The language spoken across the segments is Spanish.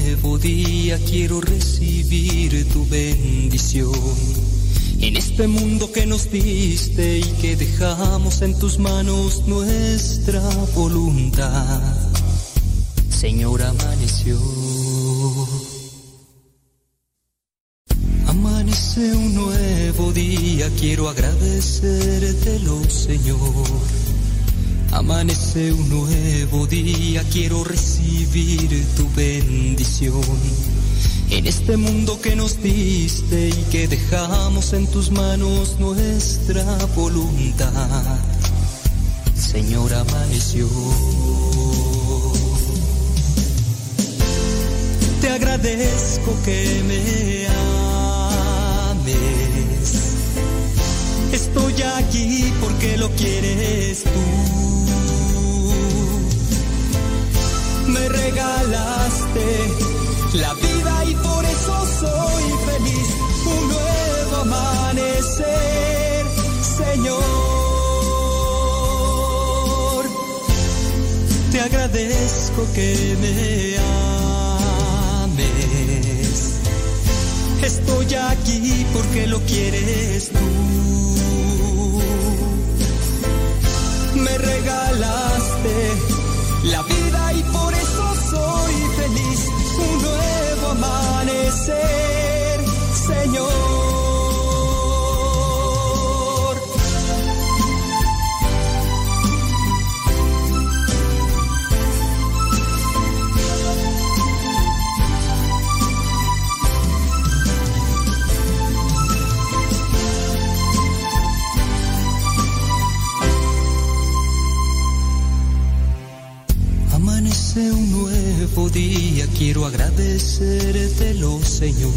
nuevo día quiero recibir tu bendición. En este mundo que nos diste y que dejamos en tus manos nuestra voluntad. Señor, amaneció. Amanece un nuevo día, quiero agradecértelo, Señor. Amanece un nuevo día, quiero recibir tu bendición. En este mundo que nos diste y que dejamos en tus manos nuestra voluntad. Señor, amaneció. Te agradezco que me ames. Estoy aquí porque lo quieres tú. Me regalaste la vida y por eso soy feliz. Un nuevo amanecer, Señor. Te agradezco que me ames. Estoy aquí porque lo quieres tú. Regalaste la vida y por eso soy feliz. Un nuevo amanecer, Señor. Nuevo día, quiero agradecértelo, Señor.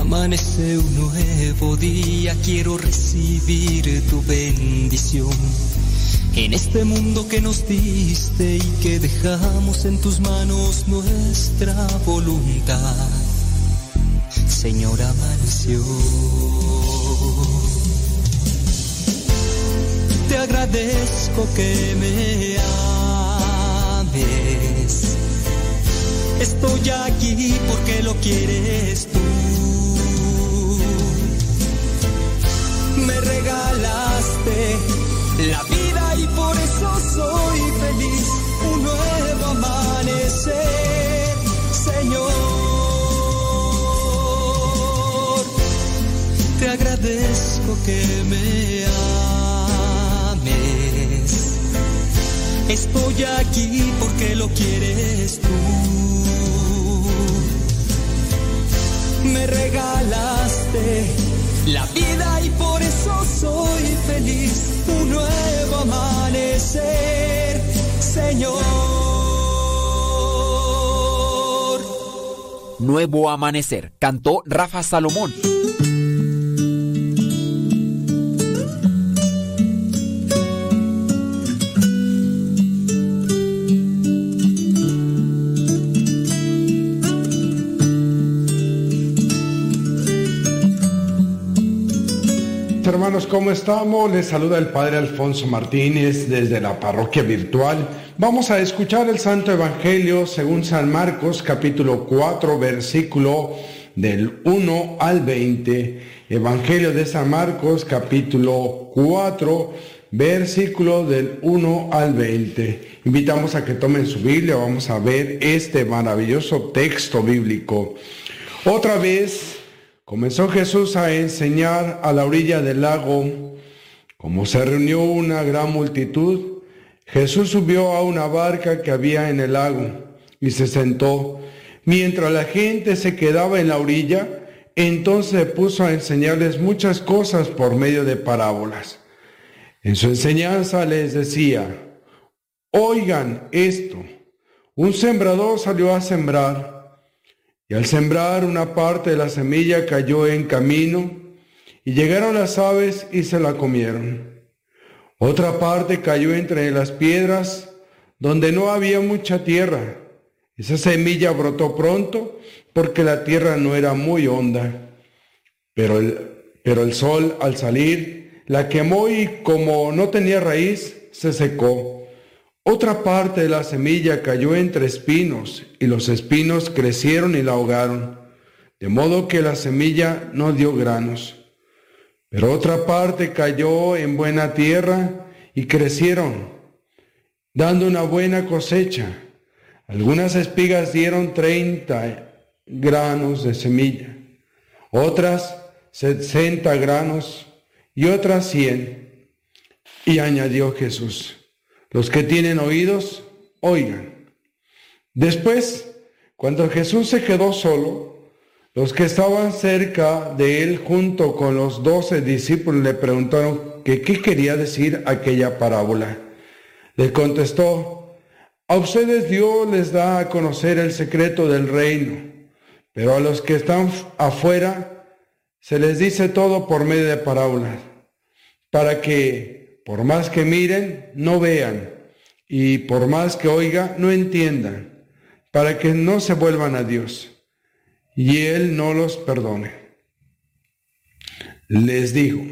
Amanece un nuevo día, quiero recibir tu bendición. En este mundo que nos diste y que dejamos en tus manos nuestra voluntad. Señor, amaneció. Te agradezco que me Estoy aquí porque lo quieres tú. Me regalaste la vida y por eso soy feliz. Un nuevo amanecer, Señor. Te agradezco que me ames. Estoy aquí porque lo quieres tú. Me regalaste la vida y por eso soy feliz. Un nuevo amanecer, Señor. Nuevo Amanecer, cantó Rafa Salomón. ¿Cómo estamos? Les saluda el Padre Alfonso Martínez desde la parroquia virtual. Vamos a escuchar el Santo Evangelio según San Marcos capítulo 4 versículo del 1 al 20. Evangelio de San Marcos capítulo 4 versículo del 1 al 20. Invitamos a que tomen su Biblia, vamos a ver este maravilloso texto bíblico. Otra vez Comenzó Jesús a enseñar a la orilla del lago. Como se reunió una gran multitud, Jesús subió a una barca que había en el lago y se sentó. Mientras la gente se quedaba en la orilla, entonces puso a enseñarles muchas cosas por medio de parábolas. En su enseñanza les decía, oigan esto, un sembrador salió a sembrar. Y al sembrar una parte de la semilla cayó en camino, y llegaron las aves y se la comieron. Otra parte cayó entre las piedras, donde no había mucha tierra. Esa semilla brotó pronto, porque la tierra no era muy honda. Pero el, pero el sol al salir la quemó y como no tenía raíz, se secó. Otra parte de la semilla cayó entre espinos, y los espinos crecieron y la ahogaron, de modo que la semilla no dio granos. Pero otra parte cayó en buena tierra y crecieron, dando una buena cosecha. Algunas espigas dieron treinta granos de semilla, otras sesenta granos y otras cien. Y añadió Jesús, los que tienen oídos, oigan. Después, cuando Jesús se quedó solo, los que estaban cerca de él junto con los doce discípulos le preguntaron qué quería decir aquella parábola. Le contestó, a ustedes Dios les da a conocer el secreto del reino, pero a los que están afuera se les dice todo por medio de parábolas, para que por más que miren, no vean, y por más que oigan, no entiendan, para que no se vuelvan a Dios, y Él no los perdone. Les digo,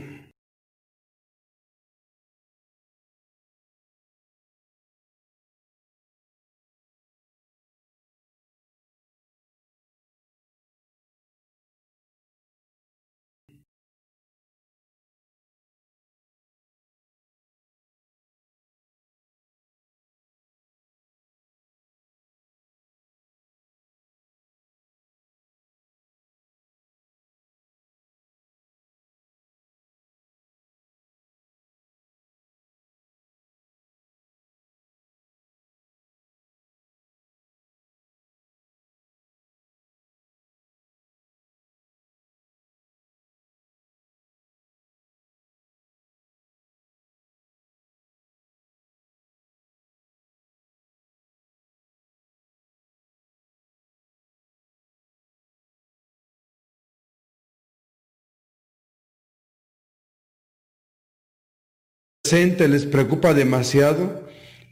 les preocupa demasiado,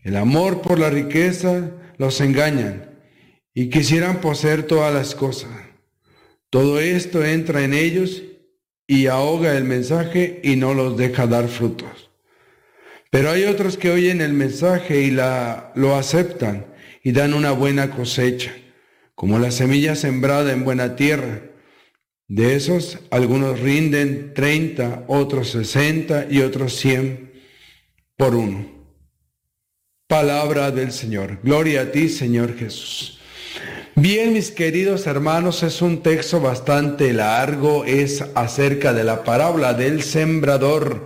el amor por la riqueza los engañan y quisieran poseer todas las cosas. Todo esto entra en ellos y ahoga el mensaje y no los deja dar frutos. Pero hay otros que oyen el mensaje y la, lo aceptan y dan una buena cosecha, como la semilla sembrada en buena tierra. De esos, algunos rinden 30, otros 60 y otros 100 por uno. Palabra del Señor. Gloria a ti, Señor Jesús. Bien, mis queridos hermanos, es un texto bastante largo, es acerca de la parábola del sembrador.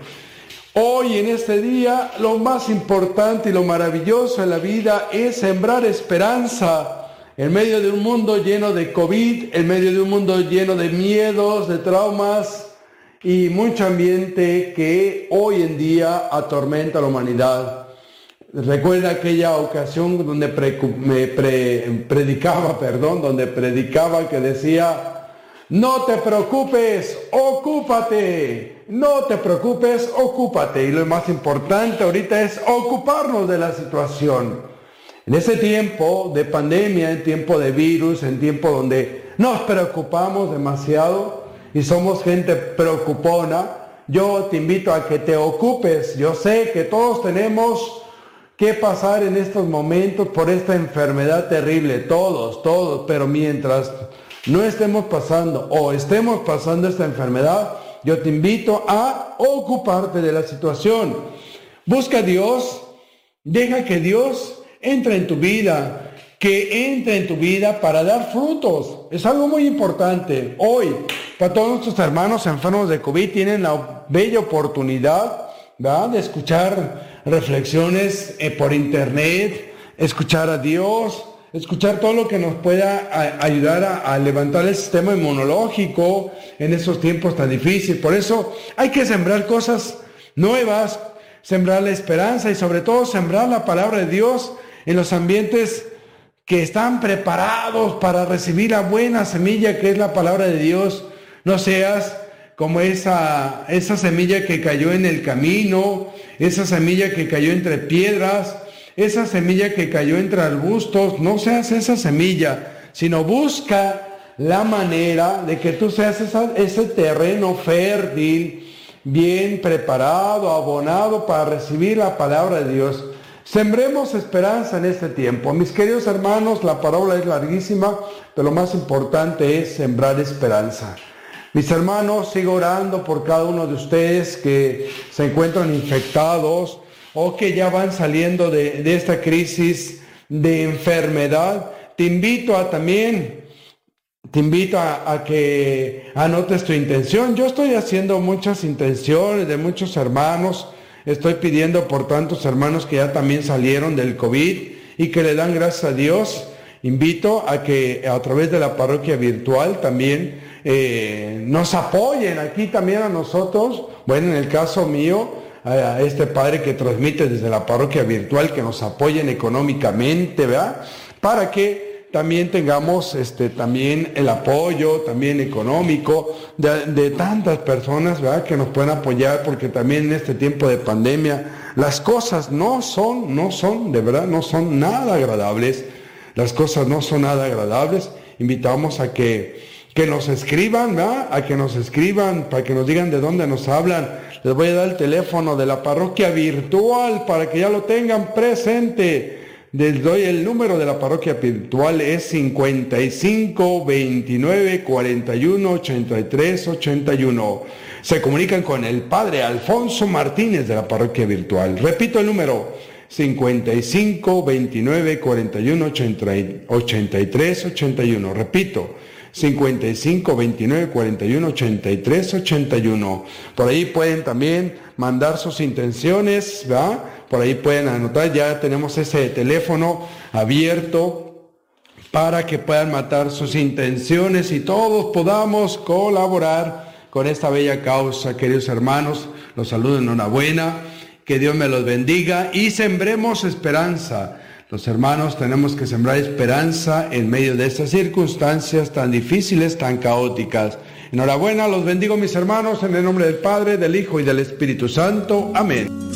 Hoy en este día lo más importante y lo maravilloso en la vida es sembrar esperanza en medio de un mundo lleno de COVID, en medio de un mundo lleno de miedos, de traumas, y mucho ambiente que hoy en día atormenta a la humanidad. Recuerda aquella ocasión donde predicaba, perdón, donde predicaba que decía, no te preocupes, ocúpate, no te preocupes, ocúpate. Y lo más importante ahorita es ocuparnos de la situación. En ese tiempo de pandemia, en tiempo de virus, en tiempo donde nos preocupamos demasiado, y somos gente preocupona, yo te invito a que te ocupes. Yo sé que todos tenemos que pasar en estos momentos por esta enfermedad terrible, todos, todos, pero mientras no estemos pasando o estemos pasando esta enfermedad, yo te invito a ocuparte de la situación. Busca a Dios, deja que Dios entre en tu vida, que entre en tu vida para dar frutos. Es algo muy importante. Hoy, para todos nuestros hermanos enfermos de COVID, tienen la bella oportunidad de escuchar reflexiones eh, por internet, escuchar a Dios, escuchar todo lo que nos pueda ayudar a, levantar el sistema inmunológico en esos tiempos tan difíciles. Por eso hay que sembrar cosas nuevas, sembrar la esperanza y sobre todo sembrar la palabra de Dios en los ambientes que están preparados para recibir la buena semilla que es la palabra de Dios. No seas como esa, esa semilla que cayó en el camino, esa semilla que cayó entre piedras, esa semilla que cayó entre arbustos. No seas esa semilla, sino busca la manera de que tú seas ese terreno fértil, bien preparado, abonado para recibir la palabra de Dios. Sembremos esperanza en este tiempo. Mis queridos hermanos, la parábola es larguísima, pero lo más importante es sembrar esperanza. Mis hermanos, sigo orando por cada uno de ustedes que se encuentran infectados o que ya van saliendo de, esta crisis de enfermedad. Te invito a también te invito a, a, que anotes tu intención. Yo estoy haciendo muchas intenciones de muchos hermanos Estoy pidiendo por tantos hermanos que ya también salieron del COVID y que le dan gracias a Dios. Invito a que a través de la parroquia virtual también eh, nos apoyen aquí también a nosotros. Bueno, en el caso mío, a este padre que transmite desde la parroquia virtual, que nos apoyen económicamente, ¿verdad? Para que también tengamos este, también el apoyo, también económico, de, tantas personas ¿verdad? que nos pueden apoyar, porque también en este tiempo de pandemia las cosas no son, no son, de verdad, no son nada agradables. Las cosas no son nada agradables. Invitamos a que, que nos escriban, ¿verdad? a que nos escriban, para que nos digan de dónde nos hablan. Les voy a dar el teléfono de la parroquia virtual para que ya lo tengan presente. Les doy el número de la parroquia virtual, es 55 29 41 83 81. Se comunican con el padre Alfonso Martínez de la parroquia virtual. Repito el número, 55 29 41 83 81. Repito, 55 29 41 83 81. Por ahí pueden también mandar sus intenciones, ¿verdad? Por ahí pueden anotar, ya tenemos ese teléfono abierto para que puedan matar sus intenciones y todos podamos colaborar con esta bella causa, queridos hermanos. Los saludo en una buena, que Dios me los bendiga y sembremos esperanza. Los hermanos tenemos que sembrar esperanza en medio de estas circunstancias tan difíciles, tan caóticas. Enhorabuena, los bendigo mis hermanos en el nombre del Padre, del Hijo y del Espíritu Santo. Amén.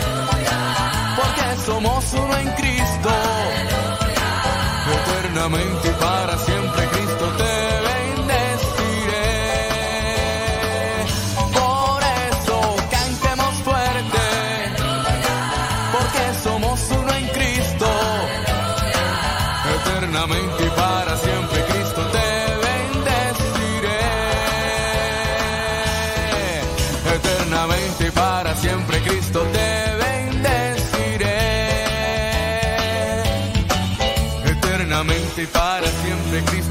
somos uno en Cristo. Eternamente y para siempre Cristo te bendeciré. Por eso cantemos fuerte, porque somos uno en Cristo. Eternamente y para siempre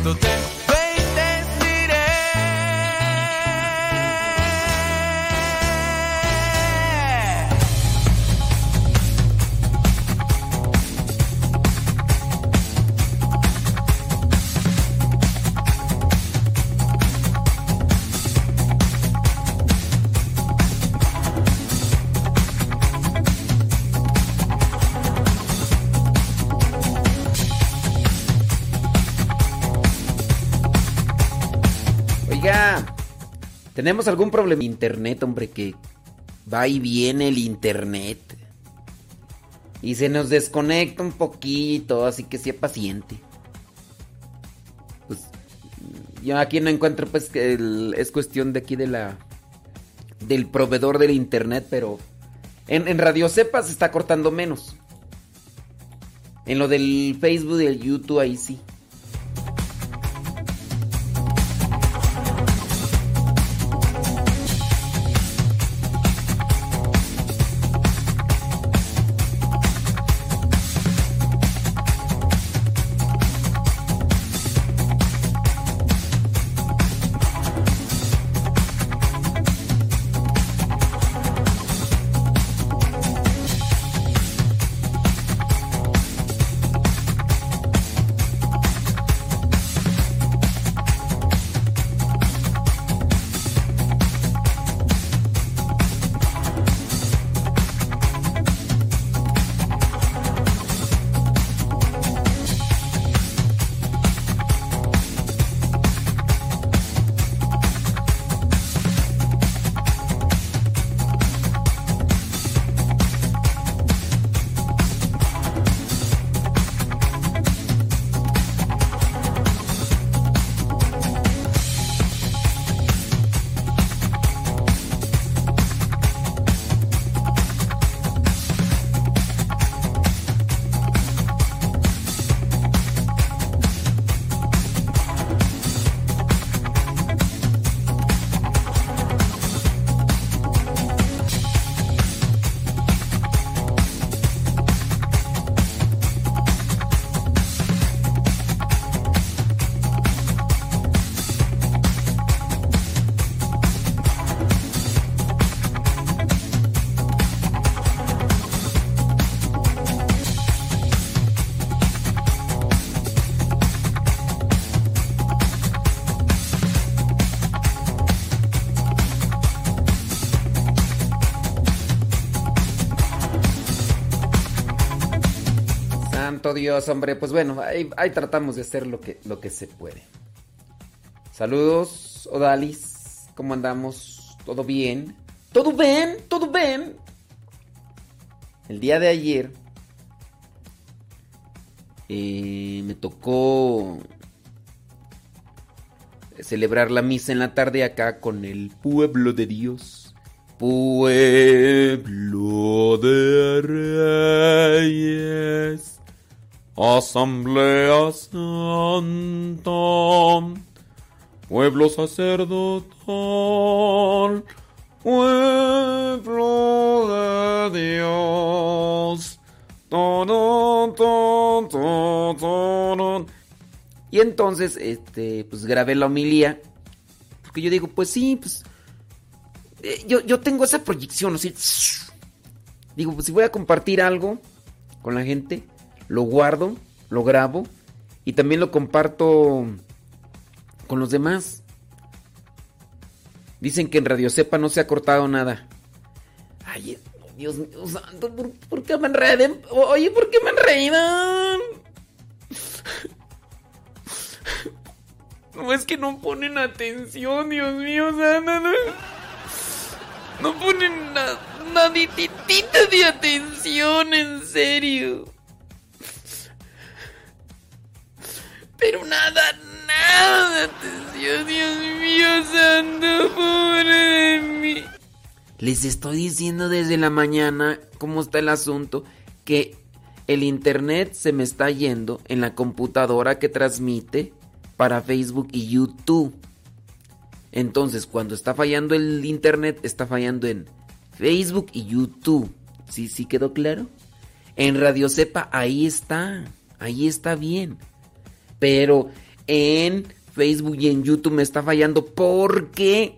de Cristo Tenemos algún problema. Internet, hombre, que va y viene el internet. Y se nos desconecta un poquito, así que sea paciente. Pues yo aquí no encuentro, pues, que es cuestión de aquí de la. del proveedor del internet, pero. En, en Radio Cepa se está cortando menos. En lo del Facebook y el YouTube, ahí sí. Dios, hombre. Pues bueno, ahí, tratamos de hacer lo que, lo que se puede. Saludos, Odalis. ¿Cómo andamos? ¿Todo bien? ¿Todo bien? ¿Todo bien? El día de ayer eh, me tocó celebrar la misa en la tarde acá con el pueblo de Dios. Pueblo de reyes Asamblea Santa, pueblo sacerdotal, pueblo de Dios. Y entonces, este, pues grabé la homilía. Porque yo digo, pues sí, pues. Eh, yo, yo tengo esa proyección, así. Digo, pues si voy a compartir algo con la gente, lo guardo, lo grabo y también lo comparto con los demás. Dicen que en Radio Cepa no se ha cortado nada. Ay, Dios mío santo, ¿por, qué me enreden? Oye, ¿por qué me enredan? No es que no ponen atención, Dios mío santo. No, ponen nada, naditita de atención, en serio. Pero nada, nada atención, Dios mío santo, pobre de mí. Les estoy diciendo desde la mañana cómo está el asunto, que el internet se me está yendo en la computadora que transmite para Facebook y YouTube. Entonces, cuando está fallando el internet, está fallando en Facebook y YouTube. ¿Sí, sí quedó claro? En Radio Cepa, ahí está. Ahí está bien. Pero en Facebook y en YouTube me está fallando porque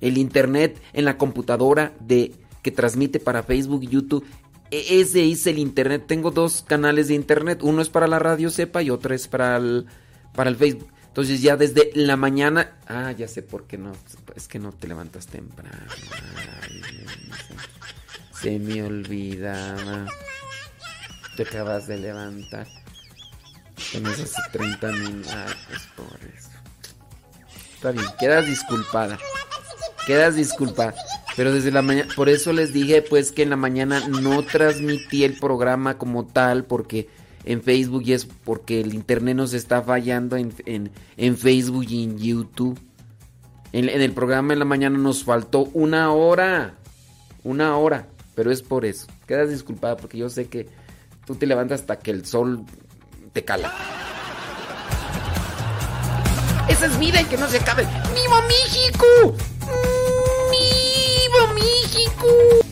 el internet en la computadora de que transmite para Facebook y YouTube e-, ese es el internet. Tengo dos canales de internet. Uno es para la radio sepa y otro es para el, para el Facebook. Entonces ya desde la mañana... Ah, ya sé por qué no. Es que no te levantas temprano. se me olvidaba. Te acabas de levantar. Tienes hace 30 minutos. Ay, pues por eso. Está bien, quedas disculpada. Quedas disculpada. Pero desde la mañana, por eso les dije pues que en la mañana no transmití el programa como tal, porque en Facebook y es porque el internet nos está fallando en, Facebook y en YouTube. En, en, el programa en la mañana nos faltó una hora. Una hora. Pero es por eso. Quedas disculpada porque yo sé que tú te levantas hasta que el sol te cala. Esa es vida y que no se acabe. ¡Viva México! ¡Viva México!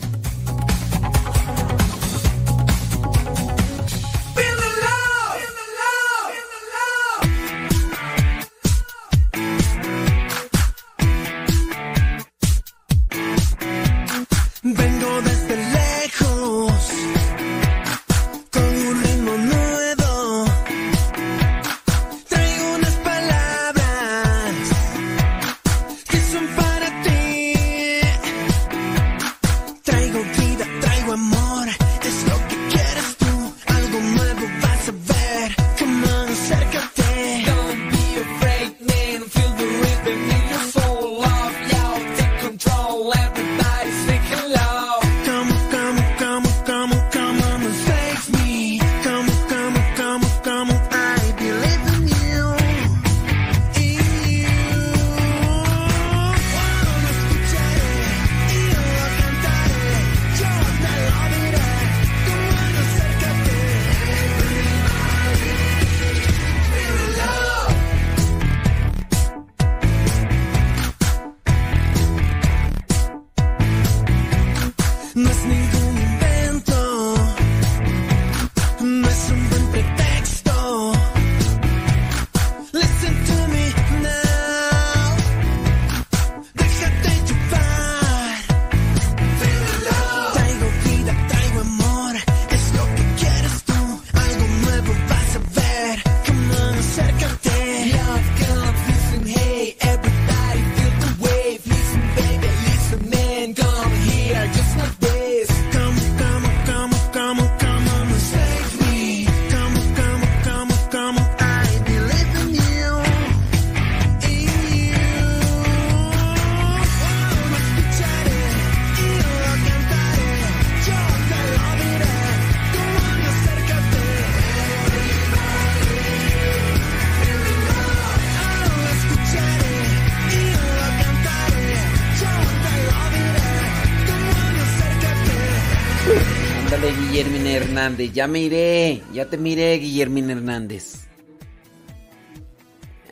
Ya me iré. Ya te miré, Guillermín Hernández.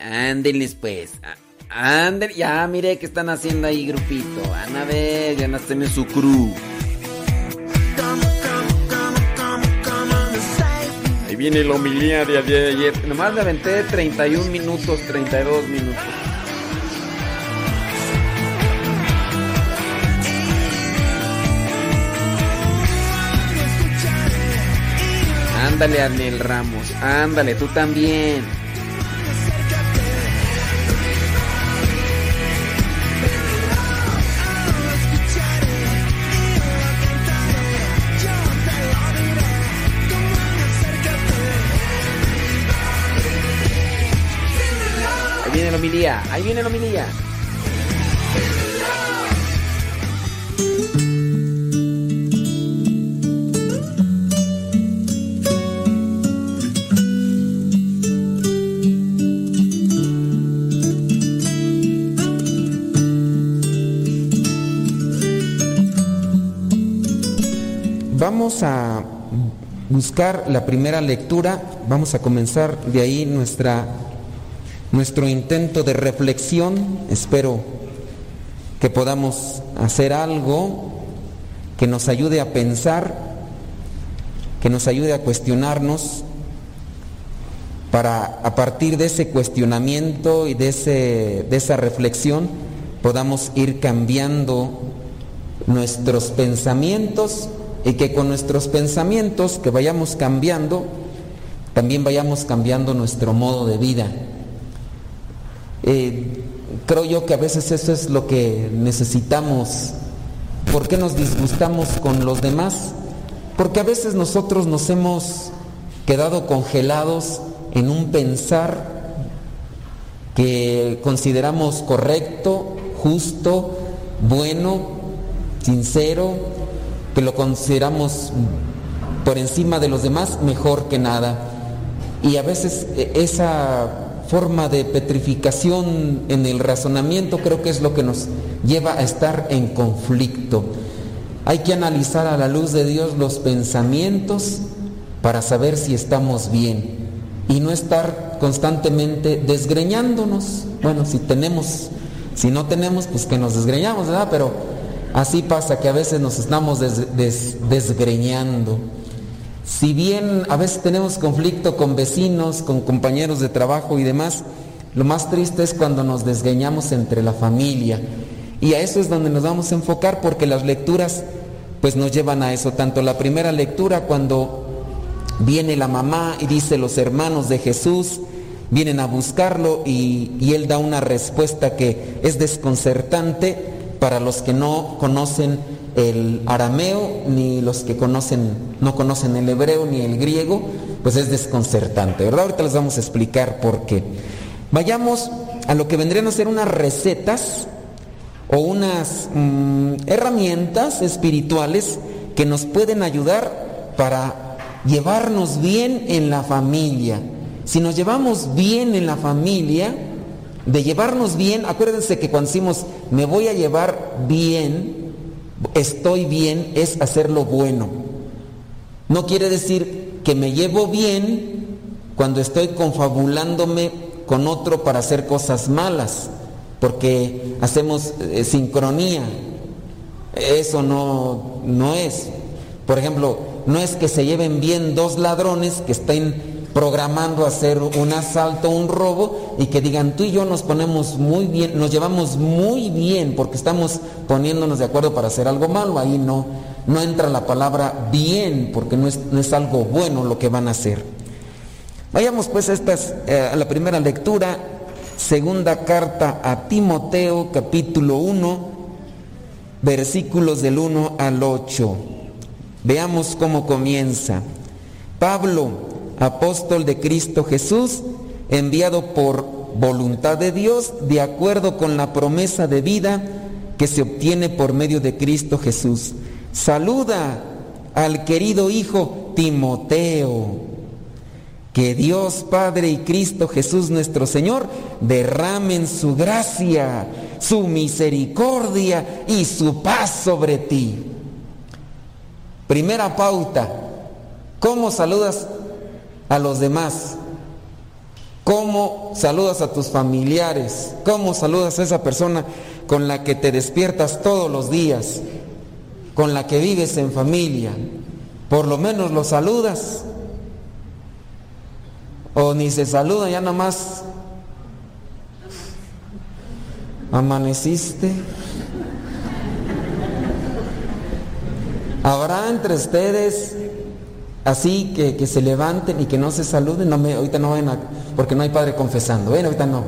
Ándeles pues. Ándeles. Ya miré que están haciendo ahí, grupito. Van a ver, ya no en su crew. Ahí viene la homilía de ayer. Nomás le aventé 31 minutos, 32 minutos. Ándale, Arnel Ramos. Ándale, tú también. Ahí viene la homilía, ahí viene la homilía. Vamos a buscar la primera lectura, vamos a comenzar de ahí nuestra, nuestro intento de reflexión. Espero que podamos hacer algo que nos ayude a pensar, que nos ayude a cuestionarnos, para a partir de ese cuestionamiento y de, ese, de esa reflexión podamos ir cambiando nuestros pensamientos y que con nuestros pensamientos que vayamos cambiando, también vayamos cambiando nuestro modo de vida. Eh, creo yo que a veces eso es lo que necesitamos. ¿Por qué nos disgustamos con los demás? Porque a veces nosotros nos hemos quedado congelados en un pensar que consideramos correcto, justo, bueno, sincero, que lo consideramos por encima de los demás mejor que nada. Y a veces e, esa forma de petrificación en el razonamiento creo que es lo que nos lleva a estar en conflicto. Hay que analizar a la luz de Dios los pensamientos para saber si estamos bien y no estar constantemente desgreñándonos. Bueno, si tenemos, si no tenemos, pues que nos desgreñamos, ¿verdad? Pero así pasa que a veces nos estamos desgreñando. Si bien a veces tenemos conflicto con vecinos, con compañeros de trabajo y demás, lo más triste es cuando nos desgreñamos entre la familia. Y a eso es donde nos vamos a enfocar porque las lecturas pues nos llevan a eso. Tanto la primera lectura cuando viene la mamá y dice los hermanos de Jesús vienen a buscarlo y, y él da una respuesta que es desconcertante para los que no conocen el arameo, ni los que conocen, no conocen el hebreo ni el griego, pues es desconcertante, ¿verdad? Ahorita les vamos a explicar por qué. Vayamos a lo que vendrían a ser unas recetas o unas mm, herramientas espirituales que nos pueden ayudar para llevarnos bien en la familia. Si nos llevamos bien en la familia, de llevarnos bien, acuérdense que cuando decimos me voy a llevar bien, estoy bien es hacer lo bueno. No quiere decir que me llevo bien cuando estoy confabulándome con otro para hacer cosas malas, porque hacemos eh, sincronía. Eso no, no es. Por ejemplo, no es que se lleven bien dos ladrones que estén programando hacer un asalto, un robo y que digan tú y yo nos ponemos muy bien, nos llevamos muy bien porque estamos poniéndonos de acuerdo para hacer algo malo, ahí no, no entra la palabra bien porque no es, no es algo bueno lo que van a hacer. Vayamos pues a, eh, a la primera lectura, segunda carta a Timoteo capítulo 1, versículos del 1 al 8. Veamos cómo comienza. Pablo, apóstol de Cristo Jesús, enviado por voluntad de Dios, de acuerdo con la promesa de vida que se obtiene por medio de Cristo Jesús. Saluda al querido Hijo Timoteo. Que Dios Padre y Cristo Jesús nuestro Señor derramen su gracia, su misericordia y su paz sobre ti. Primera pauta. ¿Cómo saludas a los demás? ¿Cómo saludas a tus familiares? ¿Cómo saludas a esa persona con la que te despiertas todos los días? Con la que vives en familia. Por lo menos lo saludas. O ni se saluda, ya nada más amaneciste. ¿Habrá entre ustedes así que, se levanten y que no se saluden, no me, ahorita no ven porque no hay padre confesando, ven, ahorita no.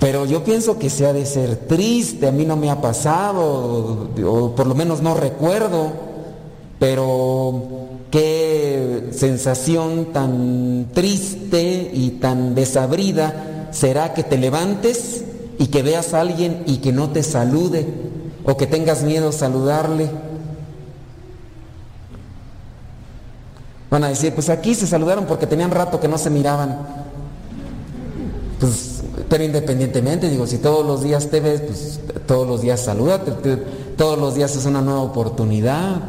Pero yo pienso que se ha de ser triste, a mí no me ha pasado, o, por lo menos no recuerdo, pero qué sensación tan triste y tan desabrida será que te levantes y que veas a alguien y que no te salude, o que tengas miedo a saludarle Van a decir, pues aquí se saludaron porque tenían rato que no se miraban. Pues, pero independientemente, digo, si todos los días te ves, pues todos los días salúdate, todos los días es una nueva oportunidad.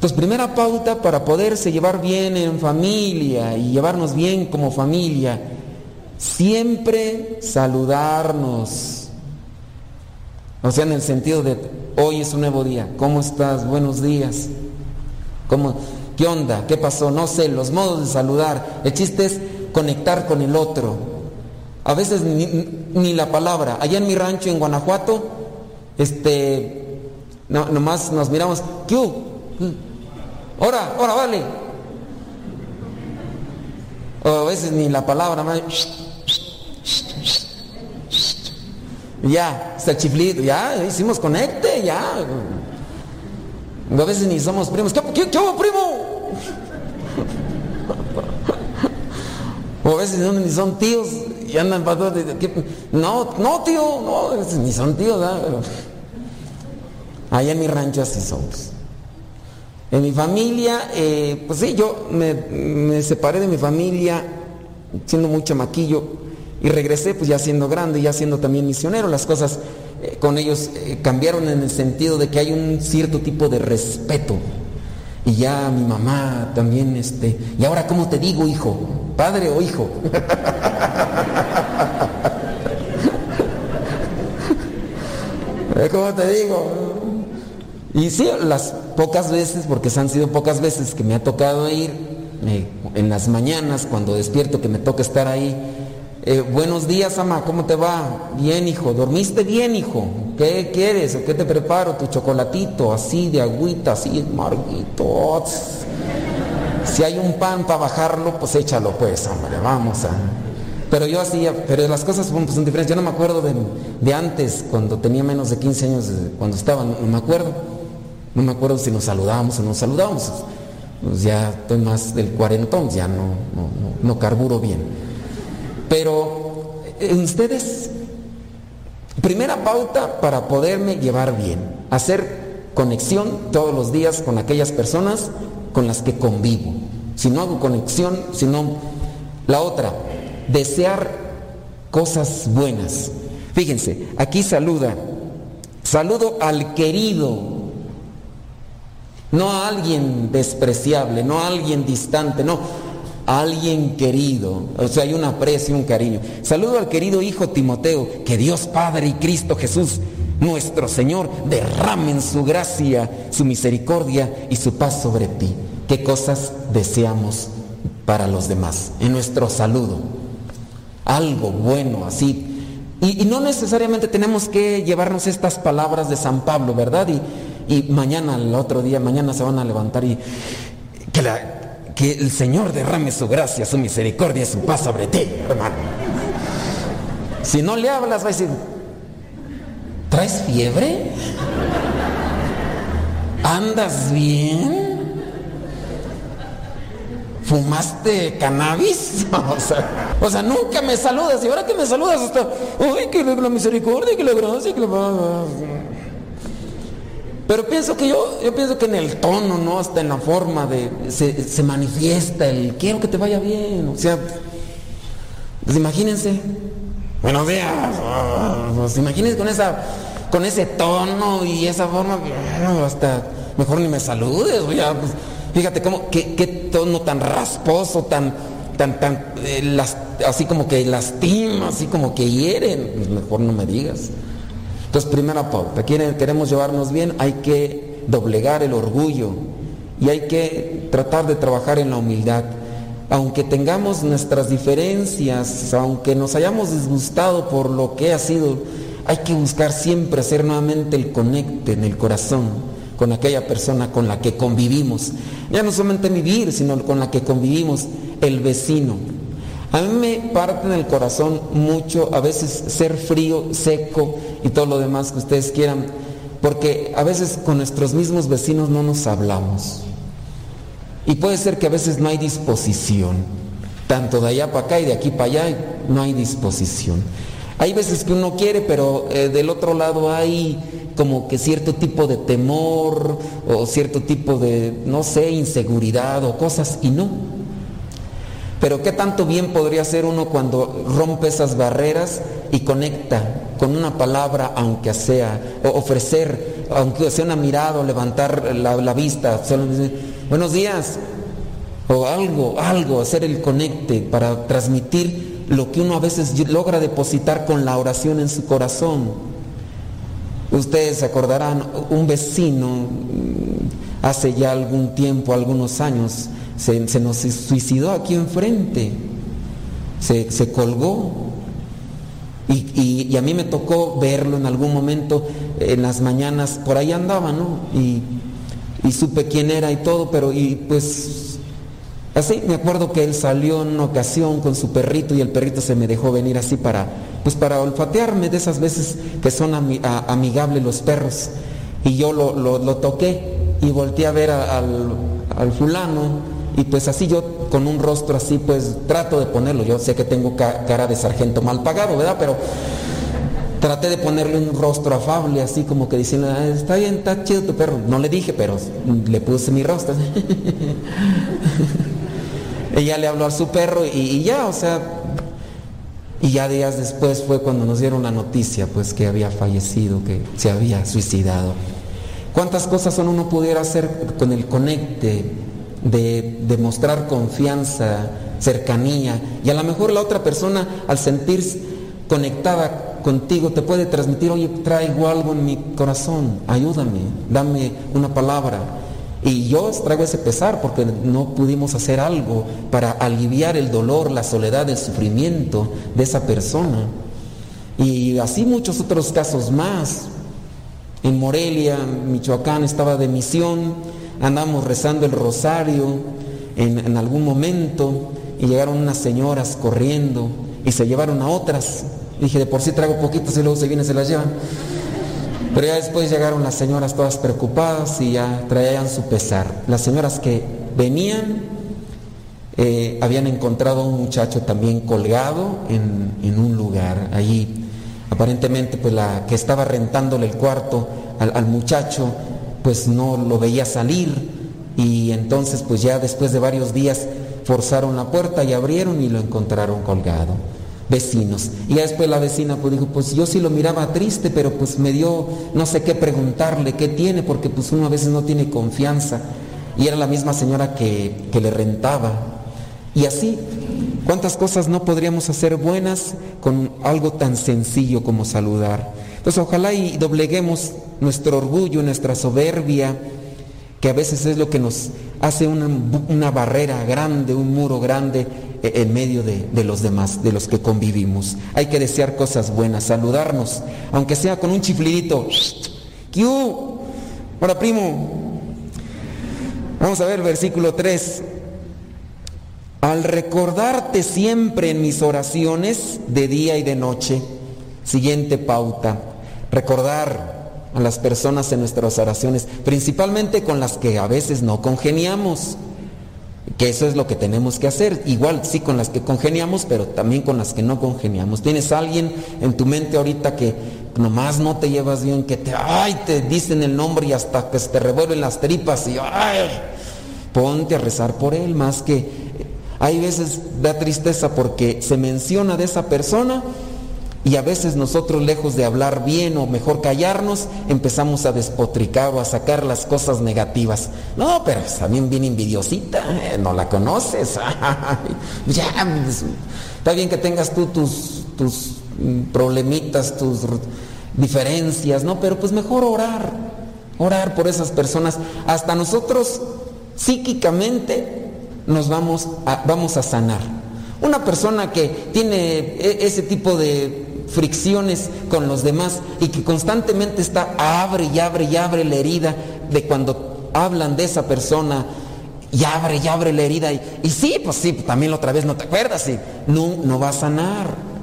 Pues primera pauta para poderse llevar bien en familia y llevarnos bien como familia, siempre saludarnos. O sea, en el sentido de hoy es un nuevo día. ¿Cómo estás? Buenos días. ¿Cómo? ¿Qué onda? ¿Qué pasó? No sé, los modos de saludar. El chiste es conectar con el otro. A veces ni, la palabra. Allá en mi rancho en Guanajuato, este, no, nomás nos miramos, ¿qué? Ahora, ahora, vale. O a veces ni la palabra, más. Ya, está chiflito, ya, hicimos conecte, ya. A veces ni somos primos. ¿Qué, qué primo? O a veces ni son tíos y andan para todo. No, no, tío, no, ni son tíos. ¿verdad? Allá en mi rancho así somos. En mi familia, eh, pues sí, yo me, separé de mi familia siendo muy chamaquillo y regresé pues ya siendo grande, ya siendo también misionero. Las cosas eh, con ellos eh, cambiaron en el sentido de que hay un cierto tipo de respeto. Y ya mi mamá también, este, y ahora cómo te digo, hijo, padre o hijo. ¿Cómo te digo? Y sí, las pocas veces, porque han sido pocas veces que me ha tocado ir, eh, en las mañanas, cuando despierto, que me toca estar ahí. Eh, buenos días, ama, ¿cómo te va? Bien, hijo. ¿Dormiste bien, hijo? ¿Qué quieres? ¿O qué te preparo? Tu chocolatito, así de agüita, así, marguito. Si hay un pan para bajarlo, pues échalo, pues, hombre, vamos a. Pero yo hacía, pero las cosas son, pues, son diferentes. Yo no me acuerdo de, de, antes, cuando tenía menos de 15 años, cuando estaba, no me acuerdo. No me acuerdo si nos saludábamos o no nos saludábamos. Pues ya estoy más del cuarentón, ya no, no, no, carburo bien. Pero eh, ustedes, primera pauta para poderme llevar bien, hacer conexión todos los días con aquellas personas con las que convivo. Si no hago conexión, si no... La otra, desear cosas buenas. Fíjense, aquí saluda, saludo al querido no a alguien despreciable, no a alguien distante, no, alguien querido. O sea, hay un aprecio, un cariño. Saludo al querido hijo Timoteo, que Dios Padre y Cristo Jesús, nuestro Señor, derramen su gracia, su misericordia y su paz sobre ti. ¿Qué cosas deseamos para los demás en nuestro saludo? Algo bueno así. Y, no necesariamente tenemos que llevarnos estas palabras de San Pablo, ¿verdad? Y, y mañana, el otro día, mañana se van a levantar y que, la, que el Señor derrame su gracia, su misericordia, su paz sobre ti, hermano. Si no le hablas, va a decir, ¿traes fiebre? ¿Andas bien? ¿Fumaste cannabis? o, sea, nunca me saludas y ahora que me saludas hasta, uy, que la misericordia, que la gracia, que la... Pero pienso que yo, yo pienso que en el tono, ¿no? Hasta en la forma de, se, manifiesta el quiero que te vaya bien. O sea, pues imagínense. Buenos días. Pues imagínense con esa, con ese tono y esa forma, hasta mejor ni me saludes. pues, fíjate cómo, qué, qué, tono tan rasposo, tan, tan, tan, eh, así como que lastima, así como que hieren. Pues mejor no me digas. Entonces, primera pauta, queremos llevarnos bien, hay que doblegar el orgullo y hay que tratar de trabajar en la humildad. Aunque tengamos nuestras diferencias, aunque nos hayamos disgustado por lo que ha sido, hay que buscar siempre hacer nuevamente el conecte en el corazón con aquella persona con la que convivimos. Ya no solamente vivir, sino con la que convivimos, el vecino. A mí me parte en el corazón mucho a veces ser frío, seco y todo lo demás que ustedes quieran, porque a veces con nuestros mismos vecinos no nos hablamos. Y puede ser que a veces no hay disposición, tanto de allá para acá y de aquí para allá no hay disposición. Hay veces que uno quiere, pero eh, del otro lado hay como que cierto tipo de temor o cierto tipo de, no sé, inseguridad o cosas y no. Pero qué tanto bien podría hacer uno cuando rompe esas barreras y conecta con una palabra, aunque sea, o ofrecer, aunque sea una mirada, o levantar la, vista, solo buenos días, o algo, algo, hacer el conecte para transmitir lo que uno a veces logra depositar con la oración en su corazón. Ustedes se acordarán, un vecino hace ya algún tiempo, algunos años, se, nos suicidó aquí enfrente, se, se colgó. Y, y, a mí me tocó verlo en algún momento, en las mañanas, por ahí andaba, ¿no? Y, y supe quién era y todo, pero y pues así me acuerdo que él salió en una ocasión con su perrito y el perrito se me dejó venir así para, pues para olfatearme de esas veces que son amigables los perros. Y yo lo, lo toqué y volteé a ver al, fulano y pues así yo con un rostro así pues trato de ponerlo, yo sé que tengo cara de sargento mal pagado, ¿verdad? Pero traté de ponerle un rostro afable así como que diciendo, ah, está bien, está chido tu perro. No le dije, pero le puse mi rostro. Ella le habló a su perro y, ya, o sea, y ya días después fue cuando nos dieron la noticia, pues que había fallecido, que se había suicidado. ¿Cuántas cosas uno pudiera hacer con el conecte de demostrar confianza, cercanía? Y a lo mejor la otra persona al sentirse conectada contigo te puede transmitir, oye, traigo algo en mi corazón, ayúdame, dame una palabra. Y yo traigo ese pesar porque no pudimos hacer algo para aliviar el dolor, la soledad, el sufrimiento de esa persona. Y así muchos otros casos más en Morelia, Michoacán, estaba de misión, andamos rezando el rosario en, algún momento y llegaron unas señoras corriendo y se llevaron a otras. Dije, de por sí traigo poquitos y luego se vienen se las llevan. Pero ya después llegaron las señoras todas preocupadas y ya traían su pesar. Las señoras que venían eh, habían encontrado a un muchacho también colgado en, en un lugar allí Aparentemente, pues la que estaba rentándole el cuarto al, muchacho, pues no lo veía salir y entonces pues ya después de varios días forzaron la puerta y abrieron y lo encontraron colgado. Vecinos. Y ya después la vecina pues dijo, pues yo sí lo miraba triste, pero pues me dio no sé qué preguntarle, qué tiene, porque pues uno a veces no tiene confianza. Y era la misma señora que, que le rentaba. Y así ¿Cuántas cosas no podríamos hacer buenas con algo tan sencillo como saludar? Entonces ojalá y dobleguemos nuestro orgullo, nuestra soberbia, que a veces es lo que nos hace una, barrera grande, un muro grande eh, en medio de, de, los demás, de los que convivimos. Hay que desear cosas buenas, saludarnos, aunque sea con un chiflidito. ¡Q! Ahora, primo, vamos a ver versículo 3. Al recordarte siempre en mis oraciones de día y de noche, siguiente pauta, recordar a las personas en nuestras oraciones, principalmente con las que a veces no congeniamos, que eso es lo que tenemos que hacer, igual sí con las que congeniamos, pero también con las que no congeniamos. Tienes alguien en tu mente ahorita que nomás no te llevas bien, que te, ay, te dicen el nombre y hasta que se te revuelven las tripas y, ay, ponte a rezar por él más que hay veces da tristeza porque se menciona de esa persona y a veces nosotros lejos de hablar bien o mejor callarnos, empezamos a despotricar o a sacar las cosas negativas. No, pero también bien envidiosita, eh, no la conoces. ya, pues, está bien que tengas tú tus, tus problemitas, tus diferencias, ¿no? Pero pues mejor orar, orar por esas personas. Hasta nosotros psíquicamente nos vamos a, vamos a sanar. Una persona que tiene e, ese tipo de fricciones con los demás y que constantemente está abre y abre y abre la herida de cuando hablan de esa persona y abre y abre la herida y, y sí, pues sí, también la otra vez no te acuerdas y no, no va a sanar.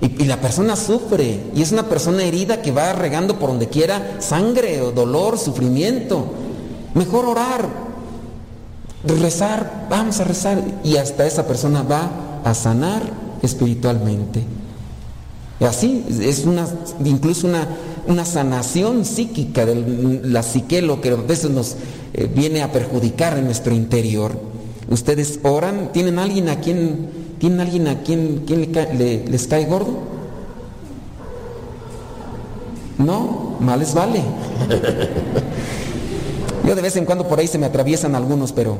Y, y, la persona sufre y es una persona herida que va regando por donde quiera sangre o dolor, sufrimiento. Mejor orar, rezar, vamos a rezar y hasta esa persona va a sanar espiritualmente. Así es una, incluso una, una sanación psíquica de la psique, lo que a veces nos eh, viene a perjudicar en nuestro interior. Ustedes oran, tienen alguien a quien, tienen alguien a quien, le, les cae gordo. No, mal les vale. Yo de vez en cuando por ahí se me atraviesan algunos, pero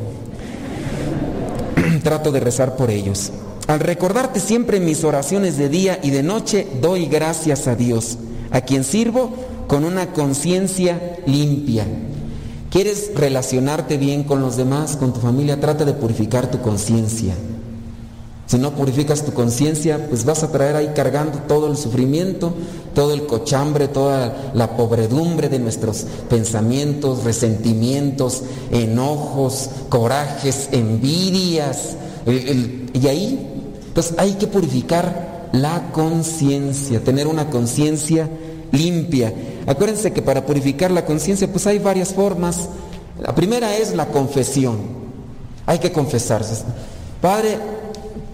trato de rezar por ellos. Al recordarte siempre mis oraciones de día y de noche, doy gracias a Dios, a quien sirvo con una conciencia limpia. ¿Quieres relacionarte bien con los demás, con tu familia? Trata de purificar tu conciencia. Si no purificas tu conciencia, pues vas a traer ahí cargando todo el sufrimiento, todo el cochambre, toda la pobredumbre de nuestros pensamientos, resentimientos, enojos, corajes, envidias. y ahí, pues hay que purificar la conciencia, tener una conciencia limpia. Acuérdense que para purificar la conciencia, pues hay varias formas. La primera es la confesión. Hay que confesarse. Padre,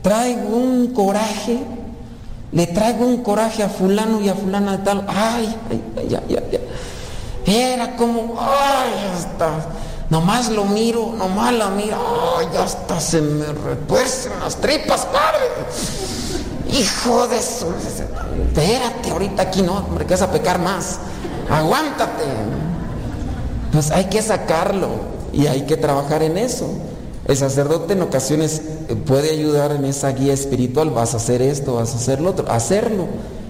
traigo un coraje, le traigo un coraje a fulano y a fulana de tal. Ay, ay, ya, ya, ya. Era como, ay, hasta, nomás lo miro, nomás la miro, ay, hasta se me retuercen las tripas, padre. Hijo de su... Espérate, ahorita aquí no, hombre, que vas a pecar más. Aguántate. Pues hay que sacarlo y hay que trabajar en eso. El sacerdote en ocasiones eh, puede ayudar en esa guía espiritual, vas a hacer esto, vas a hacer lo otro, hacerlo.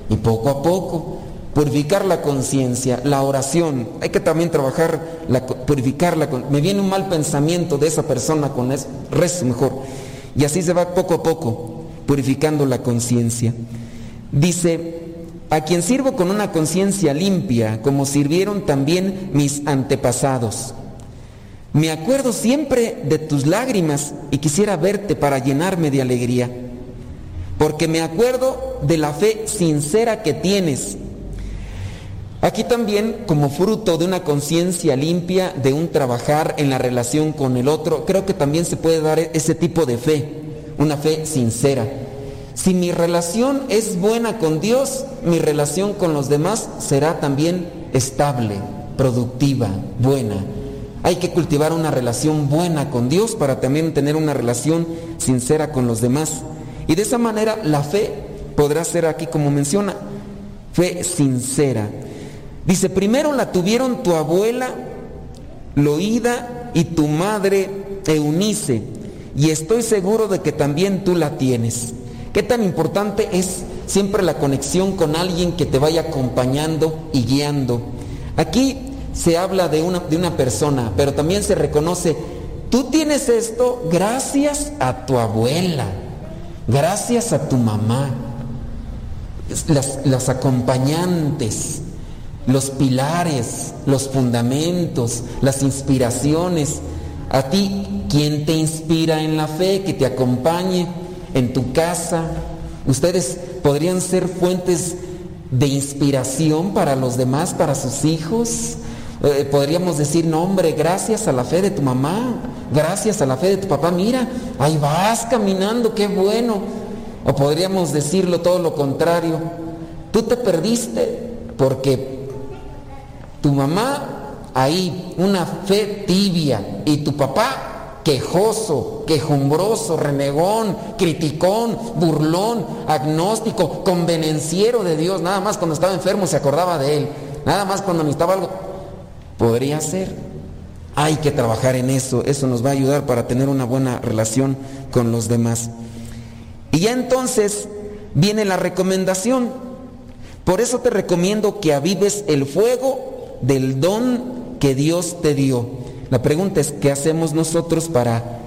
Y poco a poco, purificar la conciencia, la oración. Hay que también trabajar, la, purificarla. Me viene un mal pensamiento de esa persona con eso, rezo mejor. Y así se va poco a poco purificando la conciencia. Dice, a quien sirvo con una conciencia limpia, como sirvieron también mis antepasados. Me acuerdo siempre de tus lágrimas y quisiera verte para llenarme de alegría, porque me acuerdo de la fe sincera que tienes. Aquí también, como fruto de una conciencia limpia, de un trabajar en la relación con el otro, creo que también se puede dar ese tipo de fe una fe sincera. Si mi relación es buena con Dios, mi relación con los demás será también estable, productiva, buena. Hay que cultivar una relación buena con Dios para también tener una relación sincera con los demás. Y de esa manera la fe podrá ser aquí como menciona, fe sincera. Dice, primero la tuvieron tu abuela Loída y tu madre Eunice y estoy seguro de que también tú la tienes. ¿Qué tan importante es siempre la conexión con alguien que te vaya acompañando y guiando? Aquí se habla de una, de una persona, pero también se reconoce, tú tienes esto gracias a tu abuela, gracias a tu mamá, las, las acompañantes, los pilares, los fundamentos, las inspiraciones. A ti, ¿quién te inspira en la fe, que te acompañe en tu casa? Ustedes podrían ser fuentes de inspiración para los demás, para sus hijos. Eh, podríamos decir, no hombre, gracias a la fe de tu mamá, gracias a la fe de tu papá, mira, ahí vas caminando, qué bueno. O podríamos decirlo todo lo contrario, tú te perdiste porque tu mamá ahí una fe tibia y tu papá quejoso, quejumbroso, renegón, criticón, burlón, agnóstico, convenenciero de Dios, nada más cuando estaba enfermo se acordaba de él, nada más cuando necesitaba algo, podría ser. Hay que trabajar en eso, eso nos va a ayudar para tener una buena relación con los demás. Y ya entonces viene la recomendación. Por eso te recomiendo que avives el fuego del don que Dios te dio. La pregunta es, ¿qué hacemos nosotros para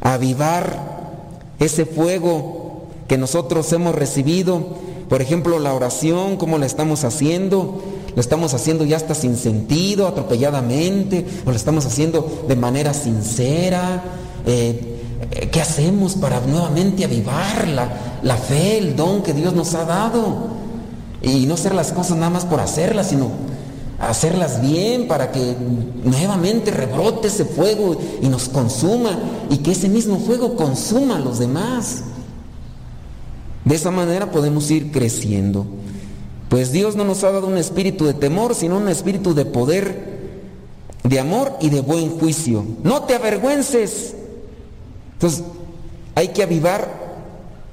avivar ese fuego que nosotros hemos recibido? Por ejemplo, la oración, ¿cómo la estamos haciendo? ¿La estamos haciendo ya hasta sin sentido, atropelladamente? ¿O la estamos haciendo de manera sincera? Eh, ¿Qué hacemos para nuevamente avivar la, la fe, el don que Dios nos ha dado? Y no hacer las cosas nada más por hacerlas, sino hacerlas bien para que nuevamente rebrote ese fuego y nos consuma y que ese mismo fuego consuma a los demás. De esa manera podemos ir creciendo. Pues Dios no nos ha dado un espíritu de temor, sino un espíritu de poder, de amor y de buen juicio. No te avergüences. Entonces, hay que avivar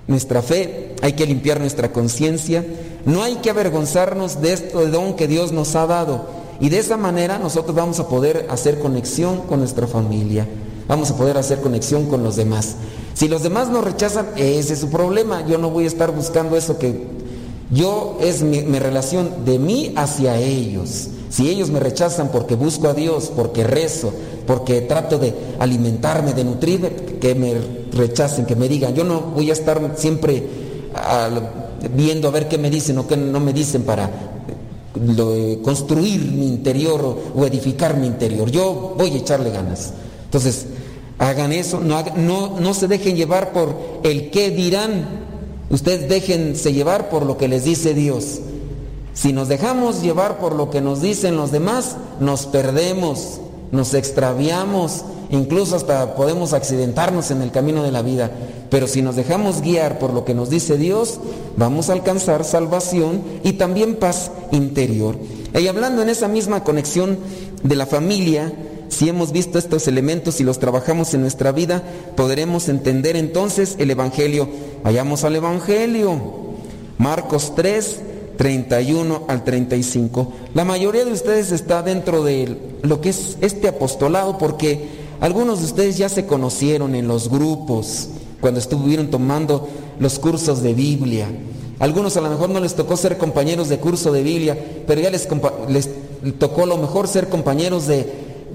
nuestra fe, hay que limpiar nuestra conciencia, no hay que avergonzarnos de esto de don que Dios nos ha dado. Y de esa manera nosotros vamos a poder hacer conexión con nuestra familia, vamos a poder hacer conexión con los demás. Si los demás nos rechazan, ese es su problema. Yo no voy a estar buscando eso que yo es mi, relación de mí hacia ellos. Si ellos me rechazan porque busco a Dios, porque rezo, porque trato de alimentarme, de nutrirme, que me rechacen, que me digan. Yo no voy a estar siempre viendo a ver qué me dicen o qué no me dicen para construir mi interior o, edificar mi interior. Yo voy a echarle ganas. Entonces, hagan eso, no, no, no se dejen llevar por el qué dirán. Ustedes déjense llevar por lo que les dice Dios. Si nos dejamos llevar por lo que nos dicen los demás, nos perdemos, nos extraviamos, incluso hasta podemos accidentarnos en el camino de la vida. Pero si nos dejamos guiar por lo que nos dice Dios, vamos a alcanzar salvación y también paz interior. Y hablando en esa misma conexión de la familia, si hemos visto estos elementos y los trabajamos en nuestra vida, podremos entender entonces el Evangelio. Vayamos al Evangelio. Marcos 3, 31 al 35. La mayoría de ustedes está dentro de lo que es este apostolado porque algunos de ustedes ya se conocieron en los grupos cuando estuvieron tomando los cursos de Biblia. Algunos a lo mejor no les tocó ser compañeros de curso de Biblia, pero ya les, tocó a lo mejor ser compañeros de,